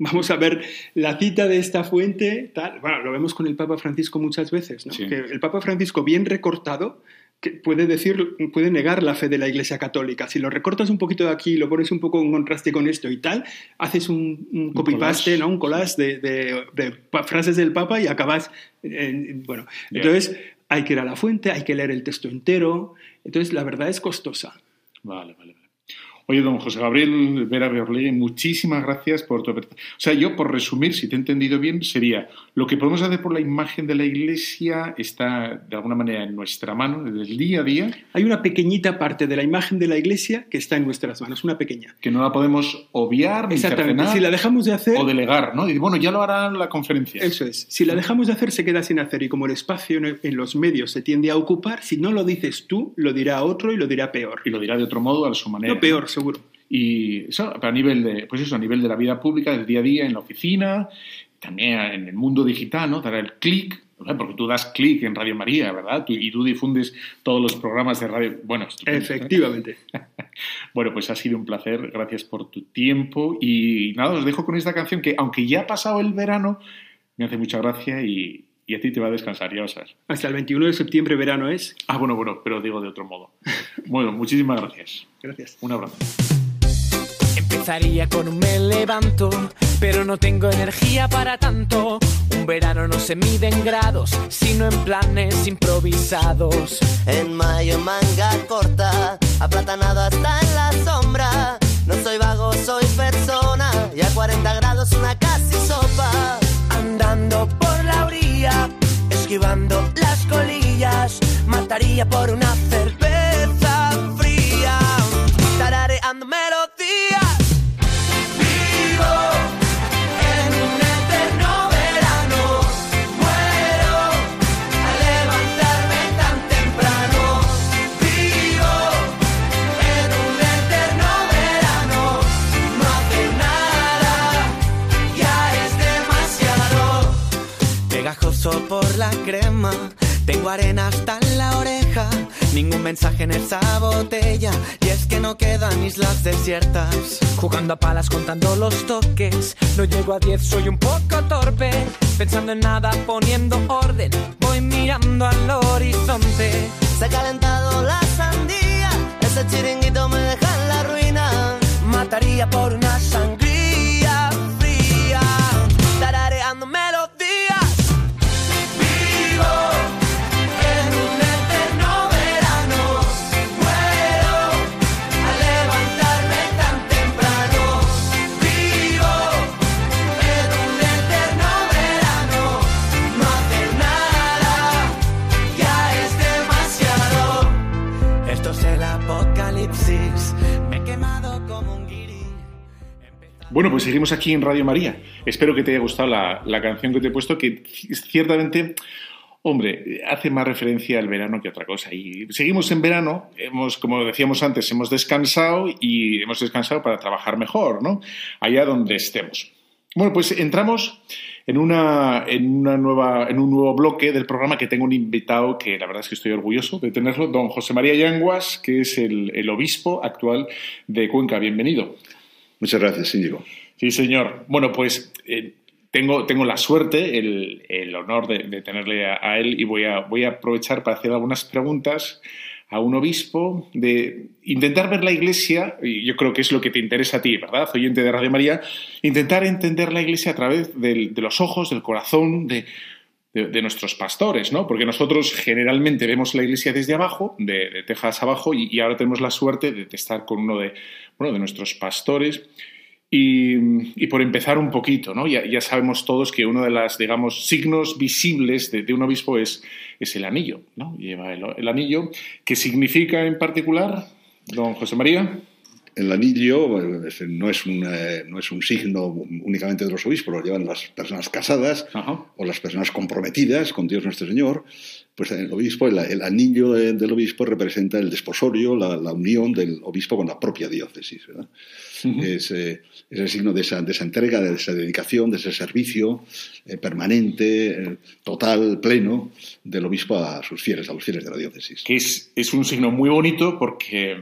Vamos a ver la cita de esta fuente, tal. Bueno, lo vemos con el Papa Francisco muchas veces, ¿no? Sí. Que el Papa Francisco, bien recortado, que puede decir, puede negar la fe de la Iglesia Católica. Si lo recortas un poquito de aquí, lo pones un poco en contraste con esto y tal, haces un, un copy-paste. ¿no? Un collage de, de- de frases del Papa y acabas, en- bueno. Ya. Entonces, hay que ir a la fuente, hay que leer el texto entero. Entonces, la verdad es costosa. Vale, vale. Oye, don José Gabriel Vera Berlegui, muchísimas gracias por tu apertura. O sea, yo, por resumir, si te he entendido bien, sería lo que podemos hacer por la imagen de la Iglesia está, de alguna manera, en nuestra mano, desde el día a día, Hay una pequeñita parte de la imagen de la iglesia que está en nuestras manos, una pequeña. que no la podemos obviar, ni Exactamente. cercenar, Si la dejamos de hacer, o delegar, ¿no? Y bueno, ya lo hará la conferencia. eso es. Si la dejamos de hacer, se queda sin hacer. Y como el espacio en los medios se tiende a ocupar, si no lo dices tú, lo dirá otro y lo dirá peor. Y lo dirá de otro modo, a su manera. No peor, seguro. Y eso a nivel de, pues eso, a nivel de la vida pública, del día a día, en la oficina, también en el mundo digital, ¿no? Dar el clic, ¿verdad? porque tú das clic en Radio María, ¿verdad? Tú- y tú difundes todos los programas de radio. Bueno, estupendo. Efectivamente. Bueno, pues ha sido un placer, gracias por tu tiempo y nada, os dejo con esta canción que aunque ya ha pasado el verano, me hace mucha gracia y, y a ti te va a descansar, ya lo sabes. Hasta el 21 de septiembre, verano es. Ah, bueno, bueno, pero digo de otro modo. Bueno, muchísimas gracias. Gracias. Un abrazo. Empezaría con un me levanto, pero no tengo energía para tanto. Un verano no se mide en grados, sino en planes improvisados. En mayo manga corta, aplatanado hasta en la sombra. No soy vago, soy persona. Y a 40 grados una casi sopa. Andando por la orilla, esquivando las colillas, mataría por una cerveza fría. Tarareando la crema. Tengo arena hasta en la oreja. Ningún mensaje en esa botella. Y es que no quedan islas desiertas. Jugando a palas contando los toques, no llego a 10, soy un poco torpe. Pensando en nada, poniendo orden, voy mirando al horizonte. Se ha calentado la sandía. Ese chiringuito me deja en la ruina. Mataría por una sangría Bueno, pues seguimos aquí en Radio María. Espero que te haya gustado la, la canción que te he puesto, que ciertamente, hombre, hace más referencia al verano que otra cosa. Y seguimos en verano, hemos, como decíamos antes, hemos descansado y hemos descansado para trabajar mejor, ¿no? Allá donde estemos. Bueno, pues entramos en, una, en, una nueva, en un nuevo bloque del programa que tengo un invitado que la verdad es que estoy orgulloso de tenerlo, don José María Yanguas, que es el, el obispo actual de Cuenca. Bienvenido. Muchas gracias, Íñigo. Sí, señor. Bueno, pues eh, tengo, tengo la suerte, el, honor de, tenerle a, a, él y voy a, voy a aprovechar para hacer algunas preguntas a un obispo, de intentar ver la Iglesia, y yo creo que es lo que te interesa a ti, ¿verdad, oyente de Radio María? Intentar entender la Iglesia a través de, de los ojos, del corazón, de, de, nuestros pastores, ¿no? Porque nosotros generalmente vemos la iglesia desde abajo, de, de Texas abajo, y, ahora tenemos la suerte de, estar con uno de, bueno, de nuestros pastores. Y, por empezar un poquito, ¿no? Ya, sabemos todos que uno de los, digamos, signos visibles de, un obispo es, es, el anillo, ¿no? Lleva el, el, anillo. ¿Qué significa en particular, don José María? El anillo no es, un, no es un signo únicamente de los obispos, lo llevan las personas casadas Ajá. o las personas comprometidas con Dios nuestro Señor. Pues el obispo, el, el anillo de, del obispo representa el desposorio, la, la, unión del obispo con la propia diócesis. ¿verdad? Uh -huh. es, eh, es, el signo de esa, de esa, entrega, de esa dedicación, de ese servicio eh, permanente, eh, total, pleno del obispo a sus fieles, a los fieles de la diócesis. Que es, es un signo muy bonito porque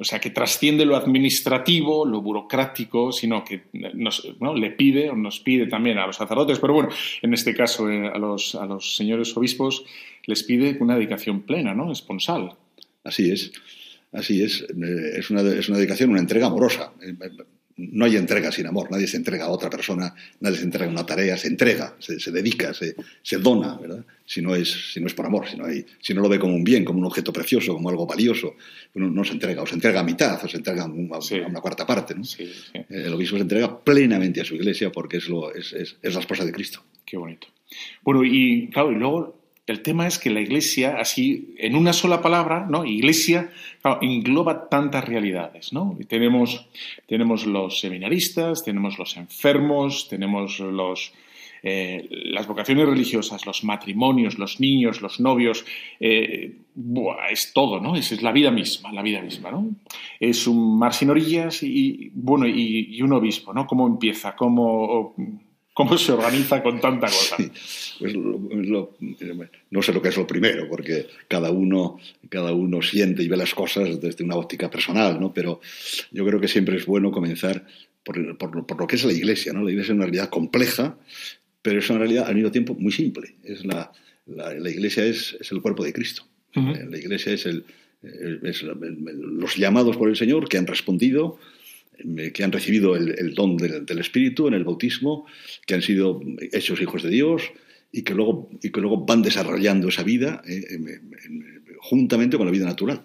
o sea, que trasciende lo administrativo, lo burocrático, sino que nos, ¿no? le pide o nos pide también a los sacerdotes, pero bueno, en este caso eh, a, los, a los señores obispos les pide una dedicación plena, ¿no? Esponsal. Así es, así es. Eh, es una, es una dedicación, una entrega amorosa. Eh, no hay entrega sin amor, nadie se entrega a otra persona, nadie se entrega a una tarea, se entrega, se, se dedica, se, se, dona, ¿verdad? Si no, es, si no es por amor, si no, hay, si no lo ve como un bien, como un objeto precioso, como algo valioso, uno no se entrega, o se entrega a mitad, o se entrega a una, sí. a una cuarta parte, ¿no? Sí, sí. El obispo se entrega plenamente a su iglesia porque es, lo, es, es, es la esposa de Cristo. Qué bonito. Bueno, y claro, y luego el tema es que la Iglesia, así, en una sola palabra, ¿no? Iglesia, claro, engloba tantas realidades, ¿no? Tenemos, tenemos los seminaristas, tenemos los enfermos, tenemos los, eh, las vocaciones religiosas, los matrimonios, los niños, los novios, eh, es todo, ¿no? Es, la vida misma, la vida misma, ¿no? Es un mar sin orillas y, bueno, y un obispo, ¿no? ¿Cómo empieza? ¿Cómo...? ¿Cómo se organiza con tanta cosa? Sí, pues lo, lo, no sé lo que es lo primero, porque cada uno, cada uno siente y ve las cosas desde una óptica personal, ¿no? Pero yo creo que siempre es bueno comenzar por, por, por lo que es la Iglesia, ¿no? La Iglesia es una realidad compleja, pero es una realidad al mismo tiempo muy simple. Es la, la, la Iglesia es, es, el cuerpo de Cristo. Uh -huh. La Iglesia es, el, es los llamados por el Señor que han respondido eh, que han recibido el, don del, del, Espíritu en el bautismo, que han sido hechos hijos de Dios y que luego, y que luego van desarrollando esa vida eh, en, en, juntamente con la vida natural.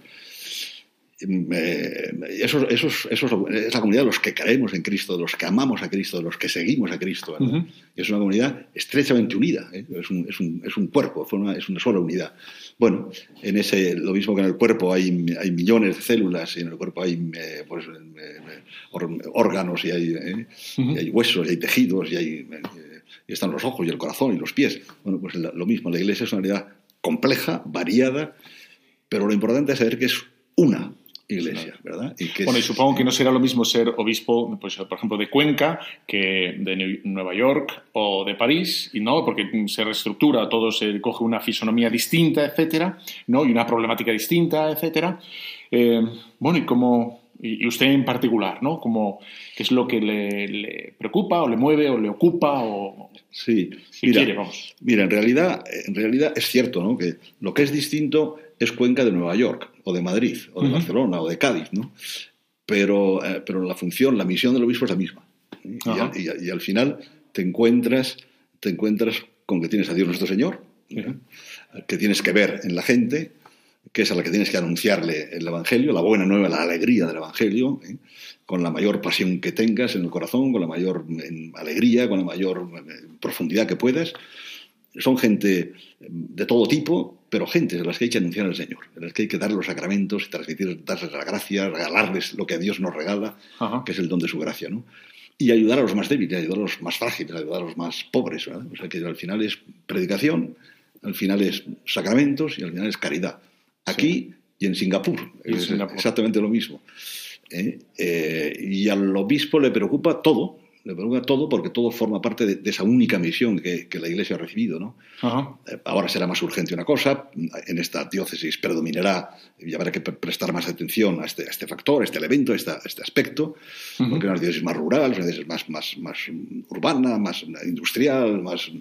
Eh, eso, eso, eso, es la comunidad de los que creemos en Cristo, de los que amamos a Cristo, de los que seguimos a Cristo. Uh -huh. Es una comunidad estrechamente unida, ¿eh? es, un, es, un, es, un, cuerpo, es una sola unidad. Bueno, en ese, lo mismo que en el cuerpo hay, hay millones de células y en el cuerpo hay eh, pues, órganos y hay, uh -huh. y hay, huesos y hay tejidos y, hay, y están los ojos y el corazón y los pies. Bueno, pues lo mismo, la iglesia es una realidad compleja, variada, pero lo importante es saber que es una iglesia, ¿verdad? Y que bueno, y supongo que no será lo mismo ser obispo, pues, por ejemplo, de Cuenca que de Nueva York o de París, y no, porque se reestructura, todo se coge una fisonomía distinta, etcétera, ¿no? Y una problemática distinta, etcétera. Eh, bueno, y como y usted en particular, ¿no? Como, ¿Qué es lo que le, le, preocupa o le mueve o le ocupa o sí, si mira, quiere, vamos. Mira, en realidad, en realidad es cierto, ¿no? Que lo que es distinto es Cuenca de Nueva York, o de Madrid, o de uh -huh. Barcelona, o de Cádiz, ¿no? Pero, eh, pero la función, la misión del obispo es la misma. Y, -huh. y, al final te encuentras, te encuentras con que tienes a Dios nuestro Señor, -huh. que tienes que ver en la gente, que es a la que tienes que anunciarle el Evangelio, la buena nueva, la alegría del Evangelio, ¿eh? con la mayor pasión que tengas en el corazón, con la mayor alegría, con la mayor profundidad que puedas. Son gente de todo tipo, pero gente a las que hay que anunciar al Señor, a las que hay que dar los sacramentos, transmitir, darles la gracia, regalarles lo que Dios nos regala, Ajá. que es el don de su gracia, ¿no? Y ayudar a los más débiles, ayudar a los más frágiles, ayudar a los más pobres, ¿verdad? O sea que al final es predicación, al final es sacramentos y al final es caridad. Aquí sí. y en Singapur, y es Singapur. exactamente lo mismo. ¿Eh? Eh, y al obispo le preocupa todo, le preocupa todo porque todo forma parte de, esa única misión que, la Iglesia ha recibido. ¿no? Eh, ahora será más urgente una cosa, en esta diócesis predominará y habrá que prestar más atención a este, este factor, a este elemento, a este, este aspecto, porque es una diócesis más rural, una diócesis más, más, más urbana, más industrial, más,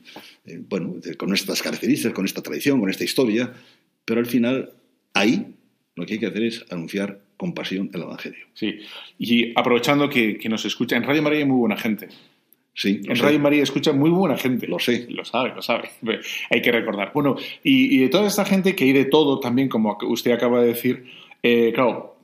eh, bueno, con estas características, con esta tradición, con esta historia, pero al final ahí lo que hay que hacer es anunciar con pasión el Evangelio. Sí, y aprovechando que, nos escucha, en Radio María hay muy buena gente. Sí, en Radio María escucha muy buena gente. Lo sé. Lo sabe, lo sabe. Hay que recordar. Bueno, y, de toda esta gente que hay de todo también, como usted acaba de decir, eh, claro,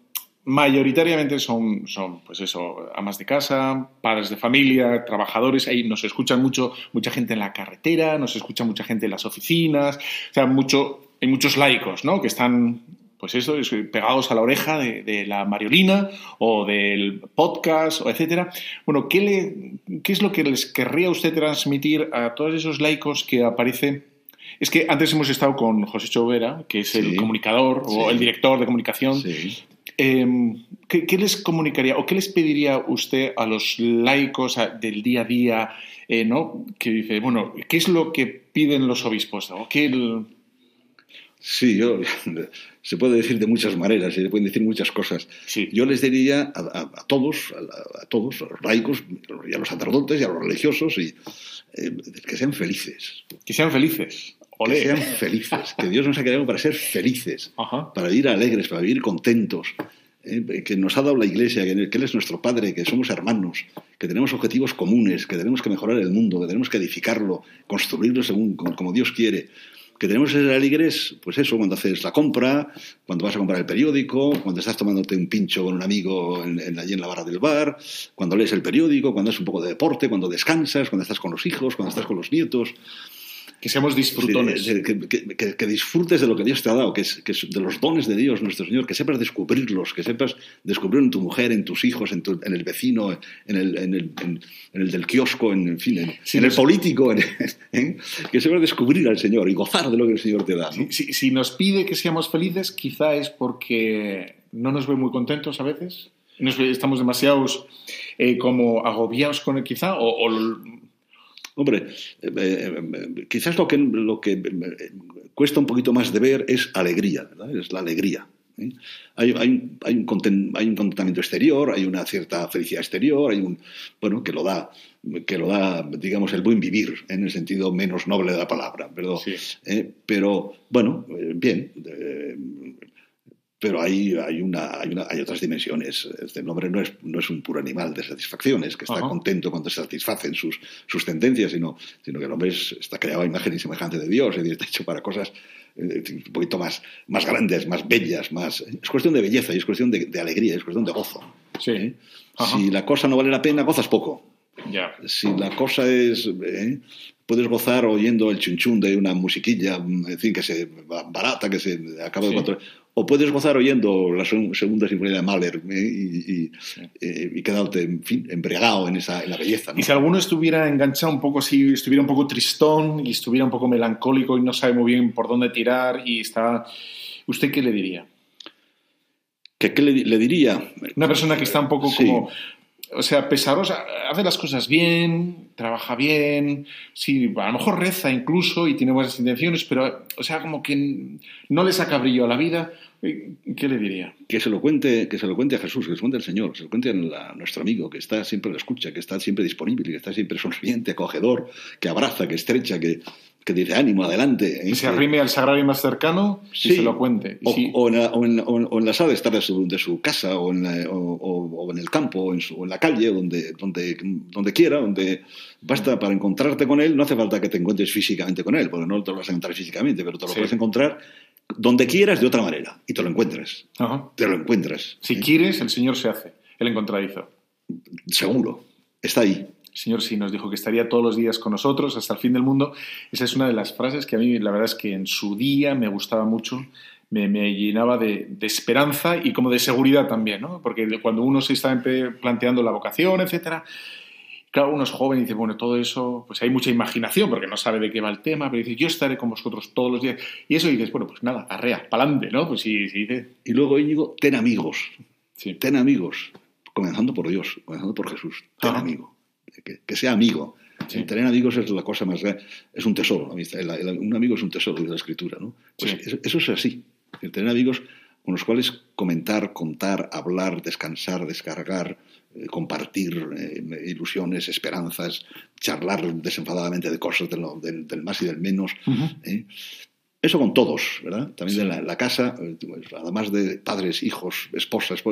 mayoritariamente son, son, pues eso, amas de casa, padres de familia, trabajadores. Ahí nos escuchan mucho, mucha gente en la carretera, nos escucha mucha gente en las oficinas. O sea, mucho, hay muchos laicos, ¿no? Que están pues eso, pegados a la oreja de, la mariolina o del podcast, o etcétera. Bueno, ¿qué, le, ¿qué es lo que les querría usted transmitir a todos esos laicos que aparecen? Es que antes hemos estado con José Chovera, que es el comunicador o el director de comunicación. Em, ¿qué, les comunicaría o qué les pediría usted a los laicos del día a día, eh, ¿no? Que dice, bueno, ¿qué es lo que piden los obispos? ¿no? ¿Qué Sí, yo, se puede decir de muchas maneras y se pueden decir muchas cosas. Yo les diría a, todos, a, todos, a los laicos, y a los sacerdotes y a los religiosos, y, eh, que sean felices. Que sean felices. Que sean felices. que Dios nos ha creado para ser felices, para vivir alegres, para vivir contentos. Eh, que nos ha dado la Iglesia, que, Él es nuestro Padre, que somos hermanos, que tenemos objetivos comunes, que tenemos que mejorar el mundo, que tenemos que edificarlo, construirlo según como Dios quiere que tenemos ser alegres, pues eso, cuando haces la compra, cuando vas a comprar el periódico, cuando estás tomándote un pincho con un amigo en, allí en la barra del bar, cuando lees el periódico, cuando haces un poco de deporte, cuando descansas, cuando estás con los hijos, cuando estás con los nietos que seamos disfrutones. que, disfrutes de lo que Dios te ha dado, que es, de los dones de Dios, nuestro Señor, que sepas descubrirlos, que sepas descubrir en tu mujer, en tus hijos, en, el vecino, en el, en, el, en, el, del kiosco, en, fin, en, el político, ¿eh? que sepas descubrir al Señor y gozar de lo que el Señor te da. Si, nos pide que seamos felices, quizá es porque no nos ve muy contentos a veces. estamos demasiados eh, como agobiados con él quizá, o Hombre, eh, eh, quizás lo que, lo que eh, cuesta un poquito más de ver es alegría, ¿verdad? Es la alegría. Hay, hay, hay, un hay, un contentamiento exterior, hay una cierta felicidad exterior, hay un, bueno, que lo da, que lo da, digamos, el buen vivir, en el sentido menos noble de la palabra, ¿verdad? pero, bueno, bien, pero hay, hay, una, hay, una, hay otras dimensiones. Este hombre no es, no es un puro animal de satisfacciones, que está contento cuando se satisfacen sus, sus tendencias, sino, sino que el hombre está creado a imagen y semejante de Dios, y está hecho para cosas eh, un poquito más, más grandes, más bellas, más... Es cuestión de belleza y es cuestión de, alegría, es cuestión de gozo. Sí. ¿Eh? Si la cosa no vale la pena, gozas poco. Si la cosa es... ¿eh? puedes gozar oyendo el chunchún de una musiquilla, en fin, que se barata, que se acaba de controlar o puedes gozar oyendo la segunda sinfonía de Mahler ¿eh? y, eh, y, quedarte, en fin, embriagado en, esa, en la belleza. Y si alguno estuviera enganchado un poco, si estuviera un poco tristón y estuviera un poco melancólico y no sabe muy bien por dónde tirar y está... ¿Usted qué le diría? ¿Qué, qué le, diría? Una persona que está un poco como o sea, pesarosa, hace las cosas bien, trabaja bien, sí, a lo mejor reza incluso y tiene buenas intenciones, pero, o sea, como que no le saca brillo a la vida. ¿Qué le diría? Que se lo cuente, que se lo cuente a Jesús, que se lo cuente al Señor, se lo cuente a, nuestro amigo, que está siempre en la escucha, que está siempre disponible, que está siempre sonriente, acogedor, que abraza, que estrecha, que, que dice ánimo, adelante. Que se arrime al sagrario más cercano y se lo cuente. O, en la, o, en, la, sala de estar de su, de su casa, o en, o, en el campo, o en, su, en la calle, donde, donde, donde quiera, donde basta para encontrarte con él, no hace falta que te encuentres físicamente con él, porque no te lo vas a encontrar físicamente, pero te lo puedes encontrar donde quieras de otra manera y te lo encuentras. Te lo encuentras. Si quieres, el Señor se hace, el encontradizo. Seguro, está ahí. El Señor sí nos dijo que estaría todos los días con nosotros hasta el fin del mundo. Esa es una de las frases que a mí la verdad es que en su día me gustaba mucho, me, llenaba de, esperanza y como de seguridad también, ¿no? Porque cuando uno se está planteando la vocación, etcétera, Claro, uno es joven y dice, bueno, todo eso, pues hay mucha imaginación porque no sabe de qué va el tema, pero dice, yo estaré con vosotros todos los días. Y eso dices, bueno, pues nada, arrea, pa'lante, ¿no? Pues sí, sí dice. Y luego digo, ten amigos. Sí. Ten amigos. Comenzando por Dios, comenzando por Jesús. Ten amigo. que, sea amigo. Tener amigos es la cosa más es un tesoro. un amigo es un tesoro de la escritura. ¿no? Pues eso, es así. tener amigos con los cuales comentar, contar, hablar, descansar, descargar, eh, compartir eh, ilusiones, esperanzas, charlar desenfadadamente de cosas del, más y del menos. ¿eh? Eso con todos, ¿verdad? También de la, casa, pues, además de padres, hijos, esposas,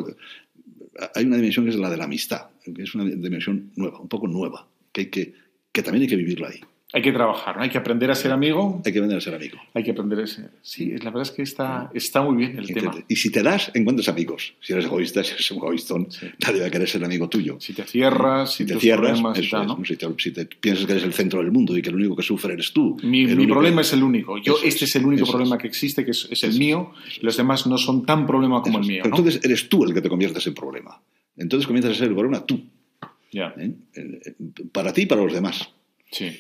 hay una dimensión que es la de la amistad, que es una dimensión nueva, un poco nueva, que, hay que, que también hay que vivirla ahí. Hay que trabajar, ¿no? Hay que aprender a ser amigo. Hay que aprender a ser amigo. Hay que aprender a ser. Sí, la verdad es que está, está muy bien el tema. y si te das, encuentras amigos. Si eres egoísta, si eres un egoístón, nadie va a querer ser amigo tuyo. Si te cierras, si, te cierras, si, te, piensas que eres el centro del mundo y que el único que sufre eres tú. Mi, problema es el único. Yo, este es el único problema que existe, que es, el mío. Los demás no son tan problema como el mío. Pero entonces eres tú el que te conviertes en problema. Entonces comienzas a ser el problema tú. Ya. ¿Eh? Para ti y para los demás. Sí.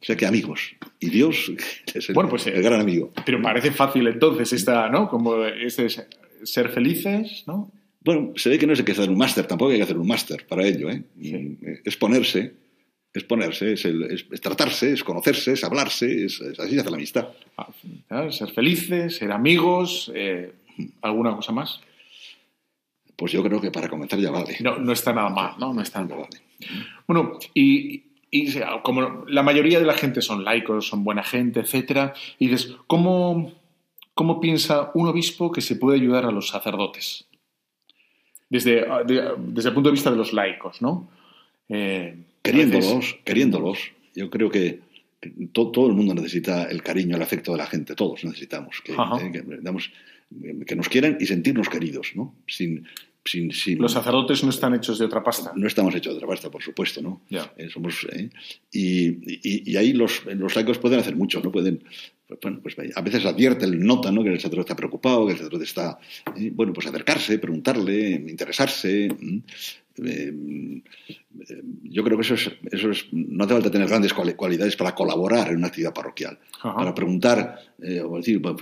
O sea que amigos. Y Dios es el, bueno, pues, el gran amigo. Pero parece fácil entonces esta, ¿no? Como este ser felices, ¿no? Bueno, se ve que no hay que hacer un máster, tampoco hay que hacer un máster para ello, ¿eh? eh es ponerse, es ponerse, es, tratarse, es conocerse, es hablarse, es, así se hace la amistad. Ah, ser felices, ser amigos, eh, ¿alguna cosa más? Pues yo creo que para comenzar ya vale. No, no está nada mal, ¿no? No está nada mal. Bueno, y, y como la mayoría de la gente son laicos, son buena gente, etcétera, y dices, ¿cómo, ¿cómo piensa un obispo que se puede ayudar a los sacerdotes? Desde, desde el punto de vista de los laicos, ¿no? Eh, queriéndolos, queriéndolos. Yo creo que todo, el mundo necesita el cariño, el afecto de la gente, todos necesitamos que, eh, que nos quieran y sentirnos queridos, ¿no? Sin, los sacerdotes no están hechos de otra pasta. No estamos hechos de otra pasta, por supuesto, ¿no? Eh, somos, eh, y, ahí los, los laicos pueden hacer mucho, ¿no? Pueden, bueno, pues a veces advierte, nota, ¿no? Que el sacerdote está preocupado, que el sacerdote está, eh, bueno, pues acercarse, preguntarle, interesarse. Eh, yo creo que eso es, eso es, no hace falta tener grandes cualidades para colaborar en una actividad parroquial, para preguntar, eh, o decir, pues,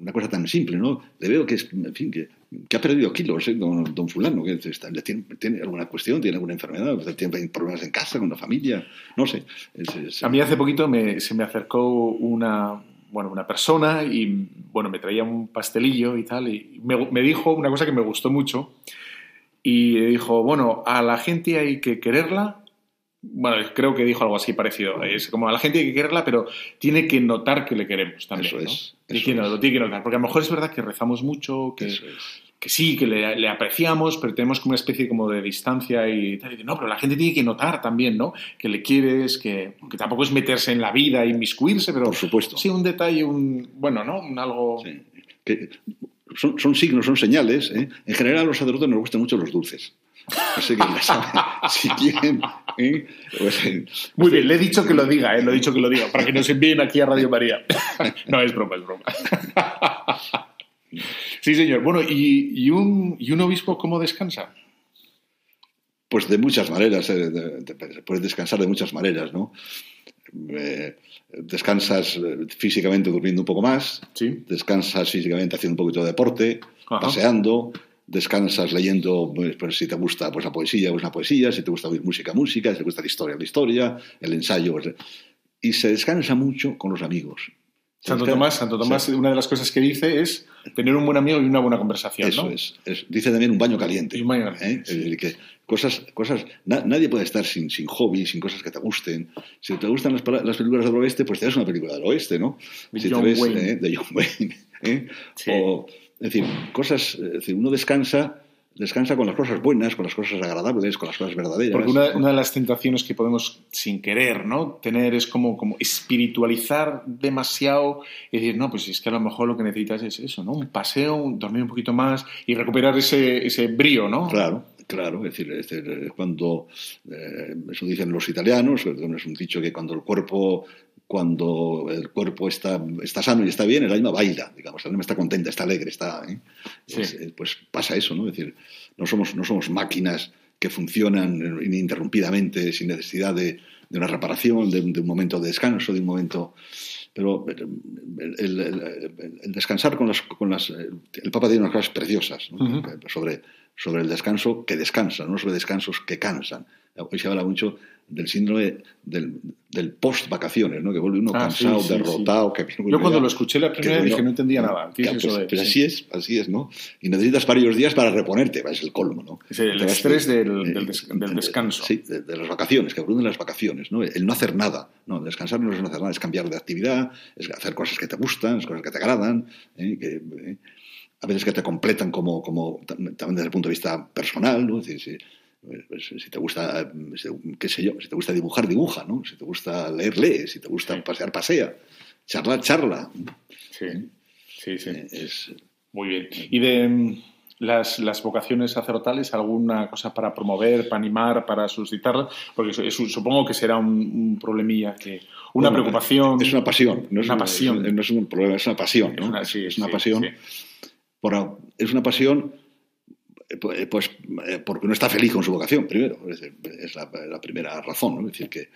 una cosa tan simple, ¿no? Le veo que, es, en fin, que, ha perdido kilos, ¿eh? don, fulano, que tiene, alguna cuestión, tiene alguna enfermedad, tiene problemas en casa, con la familia, no sé. a mí hace poquito se me acercó una, bueno, una persona y, bueno, me traía un pastelillo y tal, y me, me dijo una cosa que me gustó mucho, y dijo, bueno, a la gente hay que quererla. Bueno, creo que dijo algo así parecido. Es como a la gente hay que quererla, pero tiene que notar que le queremos también. Eso es. lo tiene que notar. Porque a lo mejor es verdad que rezamos mucho, que, que sí, que le, apreciamos, pero tenemos como una especie como de distancia y tal. no, pero la gente tiene que notar también, ¿no? Que le quieres, que, que tampoco es meterse en la vida, inmiscuirse, pero. Por supuesto. Sí, un detalle, un. Bueno, ¿no? Un algo. Sí. Que son, signos, son señales. ¿eh? En general a los sacerdotes nos gustan mucho los dulces. Así que si quieren. ¿eh? Pues, eh, Muy bien, le he dicho que lo diga, ¿eh? lo he dicho que lo diga, para que nos envíen aquí a Radio María. no, es broma, es broma. sí, señor. Bueno, ¿y, un, ¿y un obispo cómo descansa? Pues de muchas maneras, puedes descansar de muchas maneras, ¿no? descansas eh, físicamente durmiendo un poco más, descansas físicamente haciendo un poquito de deporte, paseando, descansas leyendo, pues, pues, si te gusta pues, la poesía, pues la poesía, si te gusta oír música, música, si te gusta la historia, la historia, el ensayo. Pues, y se descansa mucho con los amigos. Santo Tomás, Santo Tomás, una de las cosas que dice es tener un buen amigo y una buena conversación. Eso es, Dice también un baño caliente. un baño caliente. ¿eh? que cosas, cosas, nadie puede estar sin, sin hobby, sin cosas que te gusten. Si te gustan las, las películas del oeste, pues te das una película del oeste, ¿no? si John te ves, Wayne. ¿eh? de John Wayne. ¿eh? O, es decir, cosas, es decir, uno descansa descansa con las cosas buenas, con las cosas agradables, con las cosas verdaderas. Porque una, de las tentaciones que podemos, sin querer, ¿no? tener es como, como espiritualizar demasiado y decir, no, pues es que a lo mejor lo que necesitas es eso, ¿no? Un paseo, dormir un poquito más y recuperar ese, ese brío, ¿no? Claro. Claro, es decir, cuando, eh, eso dicen los italianos, es un dicho que cuando el cuerpo cuando el cuerpo está, está sano y está bien, el alma baila, digamos, el alma está contenta, está alegre, está... ¿eh? Eh, pues pasa eso, ¿no? Es decir, no somos, no somos máquinas que funcionan ininterrumpidamente sin necesidad de, de una reparación, de, un momento de descanso, de un momento... Pero el, descansar con las, con las... El Papa tiene unas cosas preciosas sobre, sobre el descanso que descansa, no sobre descansos que cansan. Hoy se habla mucho del síndrome del, del post-vacaciones, ¿no? que vuelve uno Ah, cansado, sí, sí, derrotado. Que Yo cuando lo escuché la primera vez dije, no entendía nada. ¿Qué es Ya, eso pues, pues sí. así es, así es, ¿no? Y necesitas varios días para reponerte, es el colmo, ¿no? Es el Te estrés del- del des- del descanso. Sí, de, de las vacaciones, que producen las vacaciones, ¿no? El no hacer nada, ¿no? Descansar no es no hacer nada, es cambiar de actividad, es hacer cosas que te gustan, es cosas que te agradan, ¿eh? que, eh, a veces que te completan como, como tam- también desde el punto de vista personal, ¿no? Es decir, si, pues, si te gusta, qué sé yo, si te gusta dibujar, dibuja, ¿no? Si te gusta leer, lee, si te gusta pasear, pasea, charlar, charla. Sí, sí, sí. Eh, Es, Muy bien. ¿Y de mm, las, las vocaciones sacerdotales, alguna cosa para promover, para animar, para suscitarlas? Porque eso- eso supongo que será un, un problemilla, que una Bueno, preocupación. Es una pasión. No es Una un- pasión. es- no es un problema, es una pasión. ¿no? Es una- sí, es una sí, pasión. sí. Por- es una pasión eh, eh, pues eh, porque uno está feliz con su vocación, primero. Es, decir, es la, la primera razón. ¿no? Es decir, que,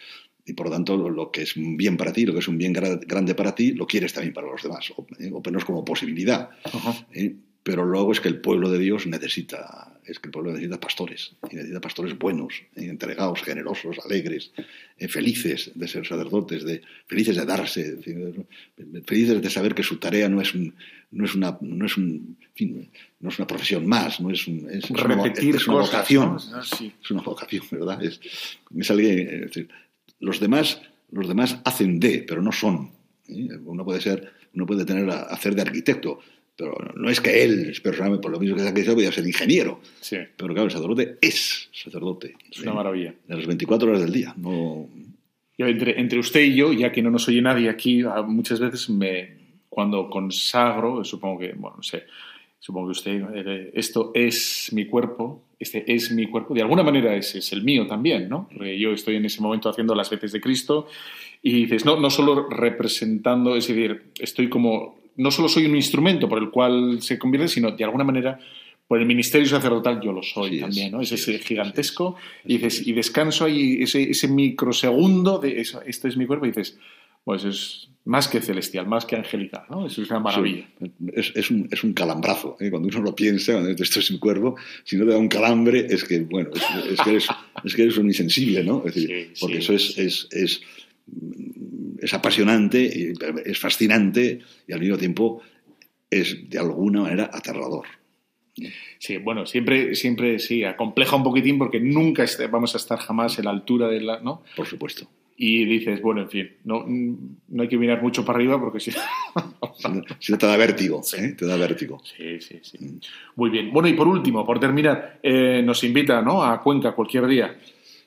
y por lo tanto, lo, lo que es un bien para ti, lo que es un bien gra- grande para ti, lo quieres también para los demás, o, eh, o menos como posibilidad. Ajá. ¿eh? Pero luego es que el pueblo de Dios necesita, es que el pueblo necesita pastores, y necesita pastores buenos, entregados, generosos, alegres, eh, felices de ser sacerdotes, de, felices de darse, felices de saber que su tarea no es un, no es una, no es un, en fin, no es una profesión más, no es, un, es, Repetir es una cosas. vocación, ¿no? Ah, sí. es una vocación, ¿verdad? Es, es alguien, es decir, los demás, los demás hacen de, pero no son. ¿eh? Uno puede ser, uno puede tener a, hacer de arquitecto, pero no es que él, personalmente, por lo mismo que es arquitecto, voy a ser ingeniero. Sí, Pero claro, el sacerdote es sacerdote. es una maravilla. De las 24 horas del día. No, entre, entre usted y yo, ya que no nos oye nadie aquí, a- muchas veces me, cuando consagro, supongo que, bueno, no sé, supongo que usted, eh, esto es mi cuerpo, este es mi cuerpo, de alguna manera ese es el mío también, ¿no? Porque yo estoy en ese momento haciendo las veces de Cristo y dices, no, no solo representando, es decir, estoy como, no solo soy un instrumento por el cual se convierte, sino de alguna manera por el ministerio sacerdotal yo lo soy Sí también, ¿no? Es sí ese es, gigantesco sí y es. dices, y descanso ahí ese, ese microsegundo de eso, este es mi cuerpo y dices, pues es más que celestial, más que angelical, ¿no? Eso es una maravilla. Es, es un, es un calambrazo. ¿eh? Cuando uno lo piensa, cuando esto es mi cuerpo, si no te da un calambre, es que, bueno, es, es que, eres, es que eres un insensible, ¿no? Es decir, porque eso es. Es, apasionante, es fascinante y al mismo tiempo es de alguna manera aterrador. Sí, bueno, siempre, siempre sí, acompleja un poquitín porque nunca vamos a estar jamás en la altura de la, ¿no? Por supuesto. Y dices, bueno, en fin, no, no hay que mirar mucho para arriba porque si Si no, te da vértigo, ¿eh? te da vértigo. Sí, sí, sí. Muy bien. Bueno, y por último, por terminar, eh, nos invita ¿no? a Cuenca cualquier día.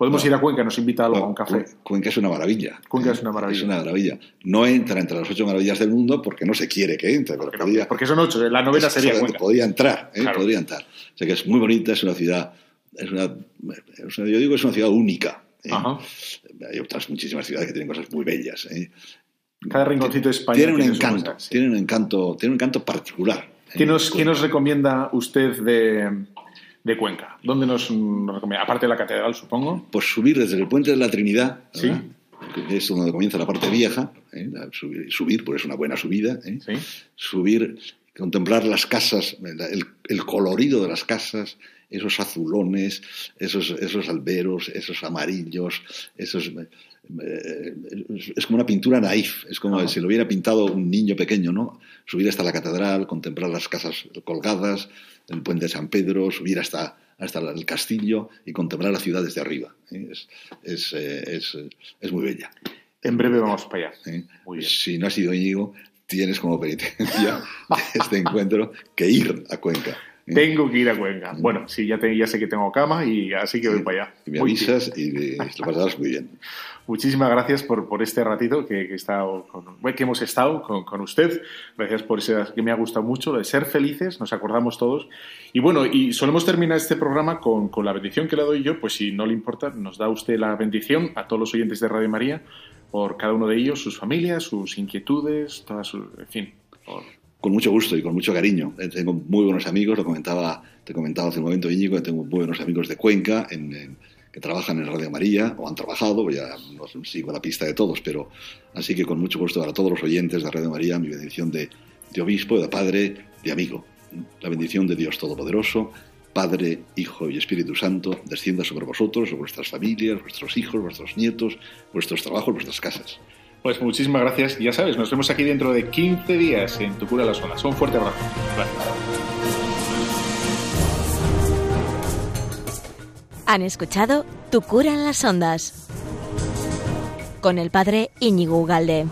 Podemos No. ir a Cuenca, nos invita a algo, a un café. Cu- Cuenca es una maravilla. Cuenca es una maravilla. Es una maravilla. No entra entre las ocho maravillas del mundo porque no se quiere que entre, pero Porque, son ocho, la novena Es- sería Cuenca. Podría entrar, ¿eh? Claro. podría entrar. O sea que es muy bonita, es una ciudad, es una, es una- yo digo que es una ciudad única. ¿eh? Ajá. Hay otras muchísimas ciudades que tienen cosas muy bellas. ¿eh? Cada rinconcito de España Tiene un encanto, sí. tiene un encanto, tiene un encanto particular. ¿Qué nos, qué nos recomienda usted de, de Cuenca? ¿Dónde nos, recomienda? Aparte de la catedral, supongo. Pues subir desde el puente de la Trinidad, Sí. que es donde comienza la parte vieja, ¿eh? Subir, subir, pues es una buena subida, ¿eh? Sí. subir, contemplar las casas, el, el colorido de las casas, esos azulones, esos, esos alberos, esos amarillos, esos... eh, es- como una pintura naif, es como si lo hubiera pintado un niño pequeño, ¿no? Subir hasta la catedral, contemplar las casas colgadas, el puente de San Pedro, subir hasta, hasta el castillo y contemplar la ciudad desde arriba. ¿eh? Es, es, eh, es, es muy bella. En breve vamos para allá. ¿eh? Muy bien. Si no has ido Íñigo, tienes como penitencia de este encuentro que ir a Cuenca. Tengo que ir a Cuenca. Bueno, sí, ya, te- ya sé que tengo cama y así que voy para allá. Y me Muy bien. avisas y me- lo pasarás muy bien. Muchísimas gracias por, por este ratito que, que, con- que hemos estado con, con usted. Gracias por ese que me ha gustado mucho, de ser felices, nos acordamos todos. Y bueno, y solemos terminar este programa con, con la bendición que le doy yo, pues si no le importa, nos da usted la bendición a todos los oyentes de Radio María, por cada uno de ellos, sus familias, sus inquietudes, todas sus, en fin. por- Con mucho gusto y con mucho cariño. Eh, Tengo muy buenos amigos, lo comentaba, te comentaba hace un momento Íñigo, tengo muy buenos amigos de Cuenca en- que trabajan en Radio María o han trabajado, ya no sigo la pista de todos, pero así que con mucho gusto para todos los oyentes de Radio María, mi bendición de, de obispo, de padre, de amigo. La bendición de Dios Todopoderoso, Padre, Hijo y Espíritu Santo, descienda sobre vosotros, sobre vuestras familias, vuestros hijos, vuestros nietos, vuestros trabajos, vuestras casas. Pues muchísimas gracias. Ya sabes, nos vemos aquí dentro de 15 días en Tu Cura las Ondas. Un fuerte abrazo. Han escuchado Tu Cura en las Ondas con el padre Íñigo Ugalde.